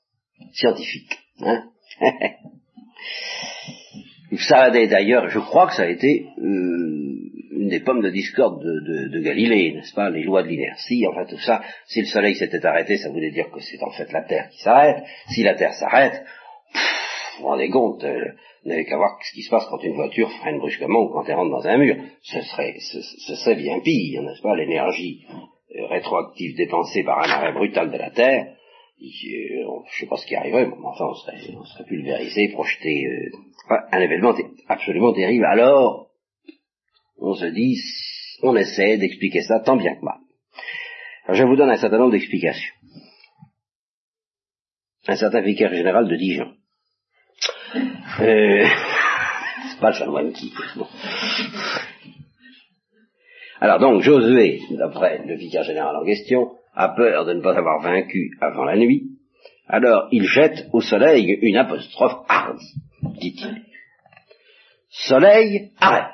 scientifique. Hein? (laughs) ça a d'ailleurs, je crois que ça a été euh, une des pommes de discorde de, de, Galilée, n'est-ce pas Les lois de l'inertie, enfin tout ça. Si le Soleil s'était arrêté, ça voulait dire que c'est en fait la Terre qui s'arrête. Si la Terre s'arrête, vous vous rendez compte, euh, vous n'avez qu'à voir ce qui se passe quand une voiture freine brusquement ou quand elle rentre dans un mur. Ce serait, ce, serait bien pire, n'est-ce pas L'énergie euh, rétroactive dépensée par un arrêt brutal de la Terre, je ne sais pas ce qui arriverait, mais enfin on serait, on serait pulvérisé, projeté, un événement absolument terrible. Alors, on se dit, on essaie d'expliquer ça tant bien que mal. Alors, je vous donne un certain nombre d'explications. Un certain vicaire général de Dijon. Euh, (laughs) c'est pas le chanoine qui. Alors donc, Josué, d'après le vicaire général en question, a peur de ne pas avoir vaincu avant la nuit. Alors, il jette au soleil une apostrophe hardie, dit-il. Soleil, arrête.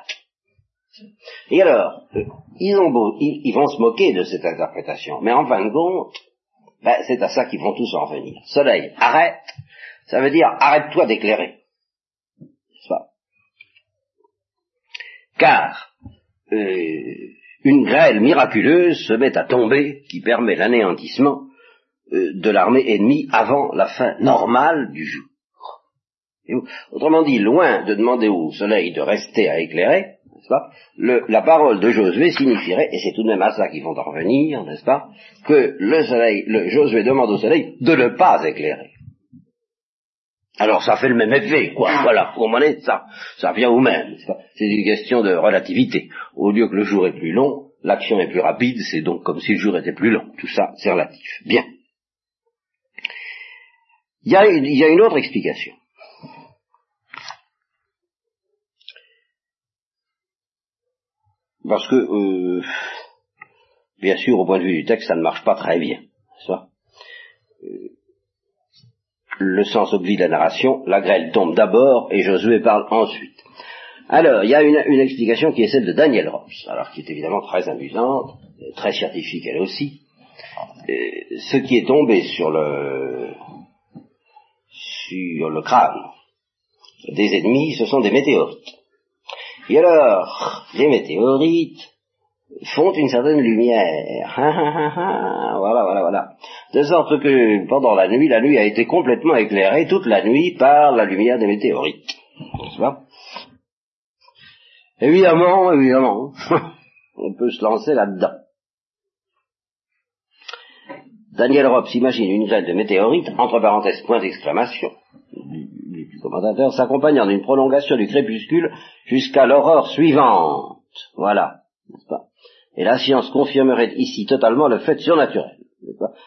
Et alors, ils, ont ils, vont se moquer de cette interprétation, mais en fin de compte, ben, c'est à ça qu'ils vont tous en venir. Soleil, arrête, ça veut dire arrête-toi d'éclairer. Car euh, une grêle miraculeuse se met à tomber qui permet l'anéantissement euh, de l'armée ennemie avant la fin normale du jour. Autrement dit, loin de demander au soleil de rester à éclairer, n'est-ce pas, la parole de Josué signifierait, et c'est tout de même à ça qu'ils vont en revenir, n'est-ce pas, que le soleil, le Josué demande au soleil de ne pas éclairer. Alors ça fait le même effet, quoi. Voilà, au moment ça, ça vient au même. C'est une question de relativité. Au lieu que le jour est plus long, l'action est plus rapide, c'est donc comme si le jour était plus long. Tout ça, c'est relatif. Bien. Il y, a il y a une autre explication. Parce que, euh, bien sûr, au point de vue du texte, ça ne marche pas très bien. Ça. Le sens oblige la narration, la grêle tombe d'abord et Josué parle ensuite. Alors, il y a une, explication qui est celle de Daniel Ross, alors qui est évidemment très amusante, très scientifique elle aussi. Ce qui est tombé sur le sur le crâne des ennemis, ce sont des météorites. Et alors, les météorites font une certaine lumière. (laughs) voilà, voilà, voilà. De sorte que pendant la nuit, la nuit a été complètement éclairée toute la nuit par la lumière des météorites. N'est-ce pas? Évidemment, évidemment, (laughs) on peut se lancer là-dedans. Daniel Robb s'imagine une grêle de météorites, entre parenthèses, point d'exclamation, commentateur, s'accompagnant d'une prolongation du crépuscule jusqu'à l'aurore suivante. Voilà, n'est-ce pas? Et la science confirmerait ici totalement le fait surnaturel.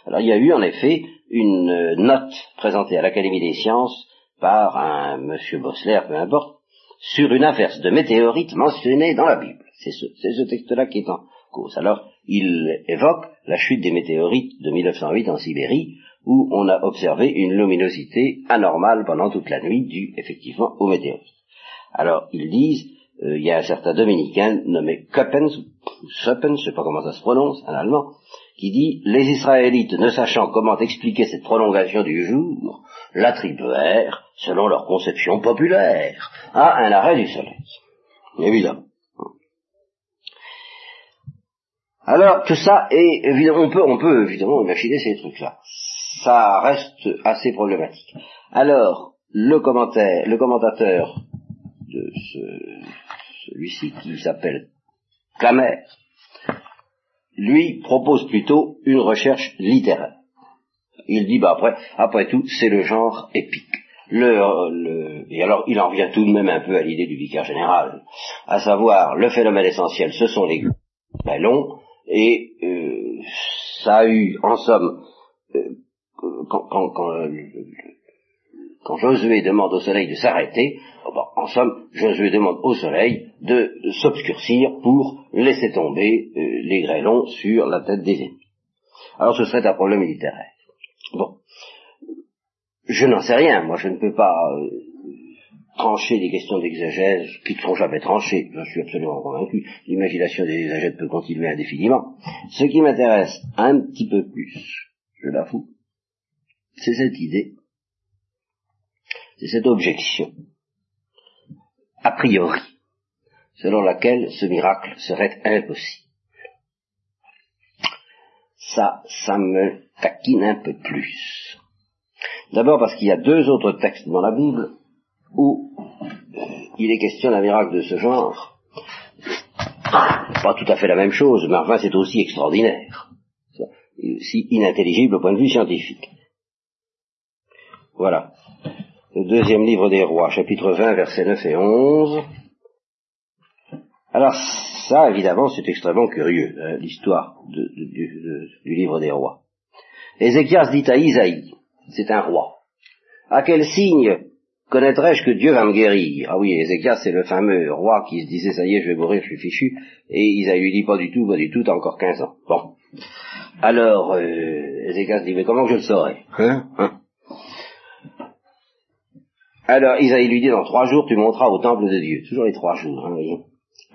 Alors il y a eu en effet une euh, note présentée à l'Académie des sciences par un monsieur Bosler, peu importe, sur une averse de météorites mentionnée dans la Bible. C'est ce, texte-là qui est en cause. Alors, il évoque la chute des météorites de 1908 en Sibérie, où on a observé une luminosité anormale pendant toute la nuit due effectivement aux météorites. Alors ils disent, euh, il y a un certain dominicain nommé Köppens, ou je ne sais pas comment ça se prononce en allemand, qui dit, les Israélites ne sachant comment expliquer cette prolongation du jour, l'attribuèrent, selon leur conception populaire, à un arrêt du soleil. Évidemment. Alors, tout ça est, on peut, on peut évidemment imaginer ces trucs-là ça reste assez problématique. Alors, le commentaire, le commentateur de celui-ci, qui s'appelle Clamer, lui propose plutôt une recherche littéraire. Il dit, bah après, après tout, c'est le genre épique. Le, et alors, il en revient tout de même un peu à l'idée du vicaire général, à savoir, le phénomène essentiel, ce sont les longs, et euh, ça a eu, en somme, euh, quand, euh, quand, Josué demande au soleil de s'arrêter, oh ben, en somme, Josué demande au soleil de s'obscurcir pour laisser tomber euh, les grêlons sur la tête des ennemis. Alors ce serait un problème littéraire. Bon. Je n'en sais rien, moi je ne peux pas euh, trancher des questions d'exagèse qui ne sont jamais tranchées, je suis absolument convaincu, l'imagination des exagètes peut continuer indéfiniment. Ce qui m'intéresse un petit peu plus, je l'avoue, c'est cette idée, c'est cette objection, a priori, selon laquelle ce miracle serait impossible. Ça, ça me taquine un peu plus. D'abord parce qu'il y a deux autres textes dans la Bible où il est question d'un miracle de ce genre. Pas tout à fait la même chose, mais enfin c'est aussi extraordinaire. Si inintelligible au point de vue scientifique. Voilà. Le deuxième livre des rois, chapitre 20, versets 9 et 11. Alors ça, évidemment, c'est extrêmement curieux, hein, l'histoire du livre des rois. Ézéchias dit à Isaïe, c'est un roi, à quel signe connaîtrais-je que Dieu va me guérir? Ah oui, Ézéchias, c'est le fameux roi qui se disait, ça y est, je vais mourir, je suis fichu, et Isaïe lui dit, pas du tout, pas du tout, t'as encore 15 ans. Bon. Alors, euh, Ézéchias dit, mais comment je le saurais? Hein, hein? Alors, Isaïe lui dit, dans trois jours, tu monteras au temple de Dieu. Toujours les trois jours, hein, voyez.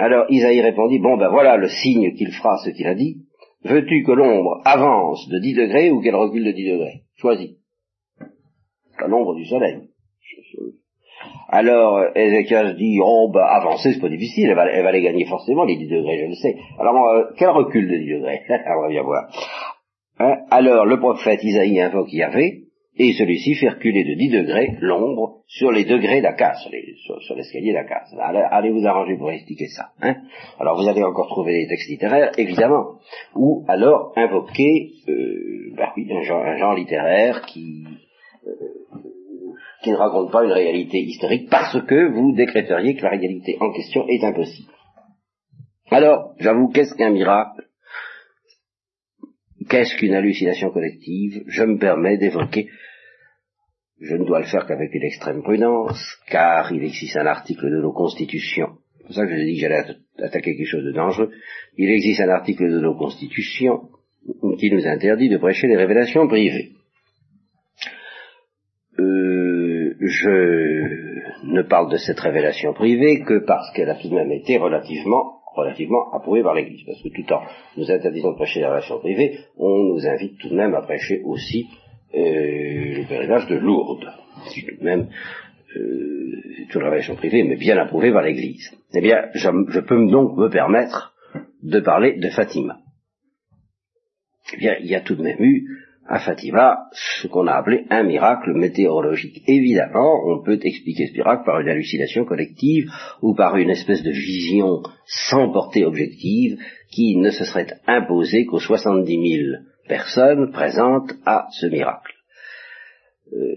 Alors, Isaïe répondit, bon ben voilà le signe qu'il fera ce qu'il a dit. Veux-tu que l'ombre avance de 10 degrés ou qu'elle recule de 10 degrés? Choisis. L'ombre du soleil. Alors, Ézéchias dit, oh, bah, avancer, c'est pas difficile, elle va, elle va les gagner forcément, les 10 degrés, je le sais. Alors, euh, quel recul de 10 degrés? (laughs) On va bien voir. Hein? Alors, le prophète Isaïe invoque Yahvé, et celui-ci fait reculer de 10 degrés l'ombre sur les degrés d'Akas, sur, l'escalier d'Akas. Allez, vous arranger pour expliquer ça. Hein alors vous allez encore trouver des textes littéraires, évidemment, ou alors invoquer euh, bah un, genre, littéraire qui, euh, qui ne raconte pas une réalité historique parce que vous décréteriez que la réalité en question est impossible. Alors, j'avoue, qu'est-ce qu'un miracle? Qu'est-ce qu'une hallucination collective? Je me permets d'évoquer je ne dois le faire qu'avec une extrême prudence, car il existe un article de nos constitutions. C'est pour ça que je dis que j'allais attaquer quelque chose de dangereux. Il existe un article de nos constitutions qui nous interdit de prêcher des révélations privées. Euh, je ne parle de cette révélation privée que parce qu'elle a tout de même été relativement relativement approuvée par l'Église. Parce que tout en nous interdisant de prêcher des révélations privées, on nous invite tout de même à prêcher aussi euh, le pèlerinage de Lourdes, qui tout de même euh, c'est une révélation privée, mais bien approuvée par l'Église. Eh bien, je, peux donc me permettre de parler de Fatima. Eh bien, il y a tout de même eu à Fatima ce qu'on a appelé un miracle météorologique. Évidemment, on peut expliquer ce miracle par une hallucination collective ou par une espèce de vision sans portée objective qui ne se serait imposée qu'aux 70 000 personnes présentes à ce miracle. Euh,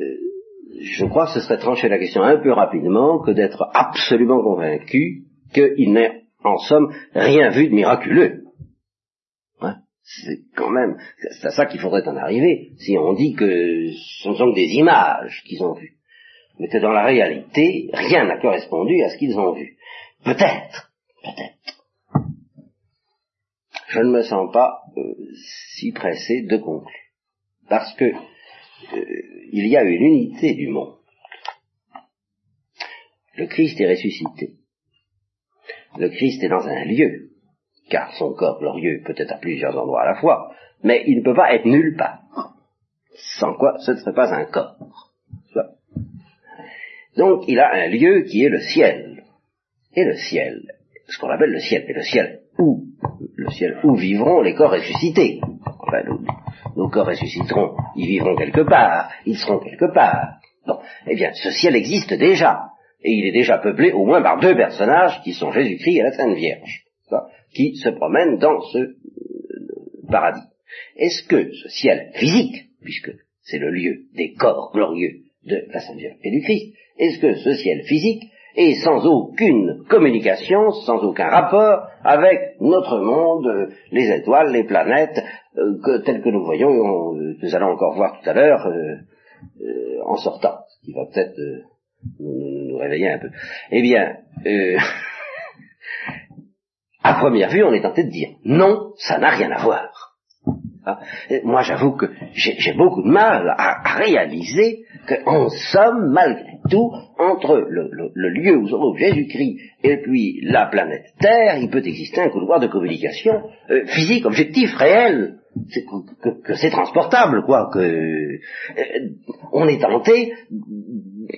je crois que ce serait trancher la question un peu rapidement que d'être absolument convaincu qu'il n'est en somme rien vu de miraculeux. C'est quand même, c'est à ça qu'il faudrait en arriver, si on dit que ce ne sont que des images qu'ils ont vues, mais que dans la réalité, rien n'a correspondu à ce qu'ils ont vu. Peut-être, peut-être, je ne me sens pas euh, si pressé de conclure. Parce que euh, il y a une unité du monde. Le Christ est ressuscité. Le Christ est dans un lieu, car son corps glorieux peut être à plusieurs endroits à la fois, mais il ne peut pas être nulle part. Sans quoi ce ne serait pas un corps. Donc il a un lieu qui est le ciel. Et le ciel, ce qu'on appelle le ciel, et le ciel où le ciel où vivront les corps ressuscités. Enfin, nos corps ressusciteront, ils vivront quelque part, ils seront quelque part. Bon, eh bien, ce ciel existe déjà, et il est déjà peuplé au moins par deux personnages qui sont Jésus-Christ et la Sainte Vierge, qui se promènent dans ce euh, paradis. Est-ce que ce ciel physique, puisque c'est le lieu des corps glorieux de la Sainte Vierge et du Christ, est-ce que ce ciel physique et sans aucune communication, sans aucun rapport avec notre monde, les étoiles, les planètes, euh, telles que nous voyons, et nous allons encore voir tout à l'heure euh, euh, en sortant, ce qui va peut-être nous, nous, réveiller un peu. Eh bien, (laughs) à première vue, on est tenté de dire non, ça n'a rien à voir. Ah, moi, j'avoue que j'ai beaucoup de mal à, réaliser qu'en somme, malgré tout, entre le, lieu où se trouve Jésus-Christ et puis la planète Terre, il peut exister un couloir de communication euh, physique, objectif, réel, que, c'est transportable, quoi, que euh, on est tenté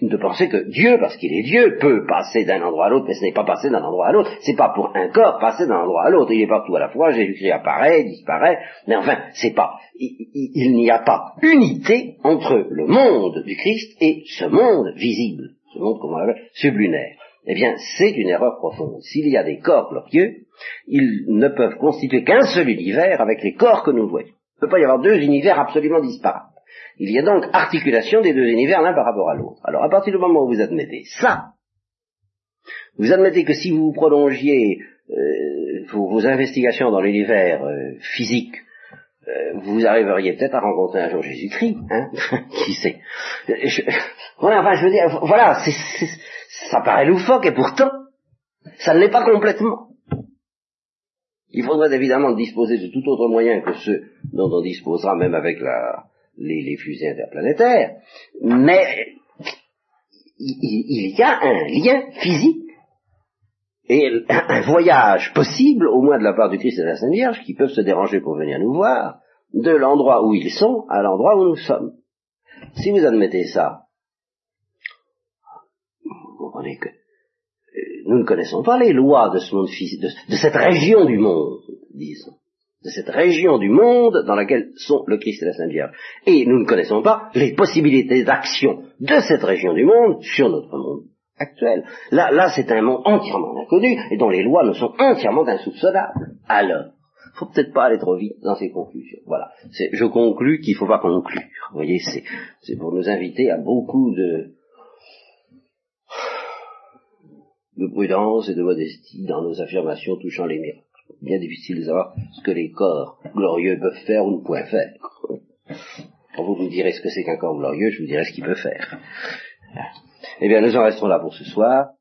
de penser que Dieu, parce qu'il est Dieu, peut passer d'un endroit à l'autre, mais ce n'est pas passer d'un endroit à l'autre, c'est pas pour un corps passer d'un endroit à l'autre, il est partout à la fois, Jésus-Christ apparaît, disparaît, mais enfin, c'est pas, il, n'y a pas unité entre le monde du Christ et ce monde visible, ce monde, comment on l'appelle, sublunaire. Eh bien, c'est une erreur profonde. S'il y a des corps glorieux, ils ne peuvent constituer qu'un seul univers avec les corps que nous voyons. Il ne peut pas y avoir deux univers absolument disparates. Il y a donc articulation des deux univers l'un par rapport à l'autre. Alors à partir du moment où vous admettez ça, vous admettez que si vous prolongiez euh, vos, investigations dans l'univers euh, physique, euh, vous arriveriez peut-être à rencontrer un jour Jésus-Christ, hein (laughs) Qui sait Voilà, enfin je veux dire, voilà, ça paraît loufoque et pourtant, ça ne l'est pas complètement. Il faudrait évidemment disposer de tout autre moyen que ceux dont on disposera même avec les, fusées interplanétaires, mais il, y a un lien physique et un voyage possible, au moins de la part du Christ et de la Sainte Vierge, qui peuvent se déranger pour venir nous voir, de l'endroit où ils sont à l'endroit où nous sommes. Si vous admettez ça, vous comprenez que euh, nous ne connaissons pas les lois de ce monde physique, de cette région du monde, disons de cette région du monde dans laquelle sont le Christ et la Sainte Vierge. Et nous ne connaissons pas les possibilités d'action de cette région du monde sur notre monde actuel. Là, là, c'est un monde entièrement inconnu et dont les lois ne sont entièrement insoupçonnables. Alors, faut peut-être pas aller trop vite dans ces conclusions. Voilà. Je conclus qu'il ne faut pas conclure. Vous voyez, c'est pour nous inviter à beaucoup de, de prudence et de modestie dans nos affirmations touchant les miracles bien difficile de savoir ce que les corps glorieux peuvent faire ou ne peuvent faire. Quand vous vous direz ce que c'est qu'un corps glorieux, je vous dirai ce qu'il peut faire. Eh bien, nous en restons là pour ce soir.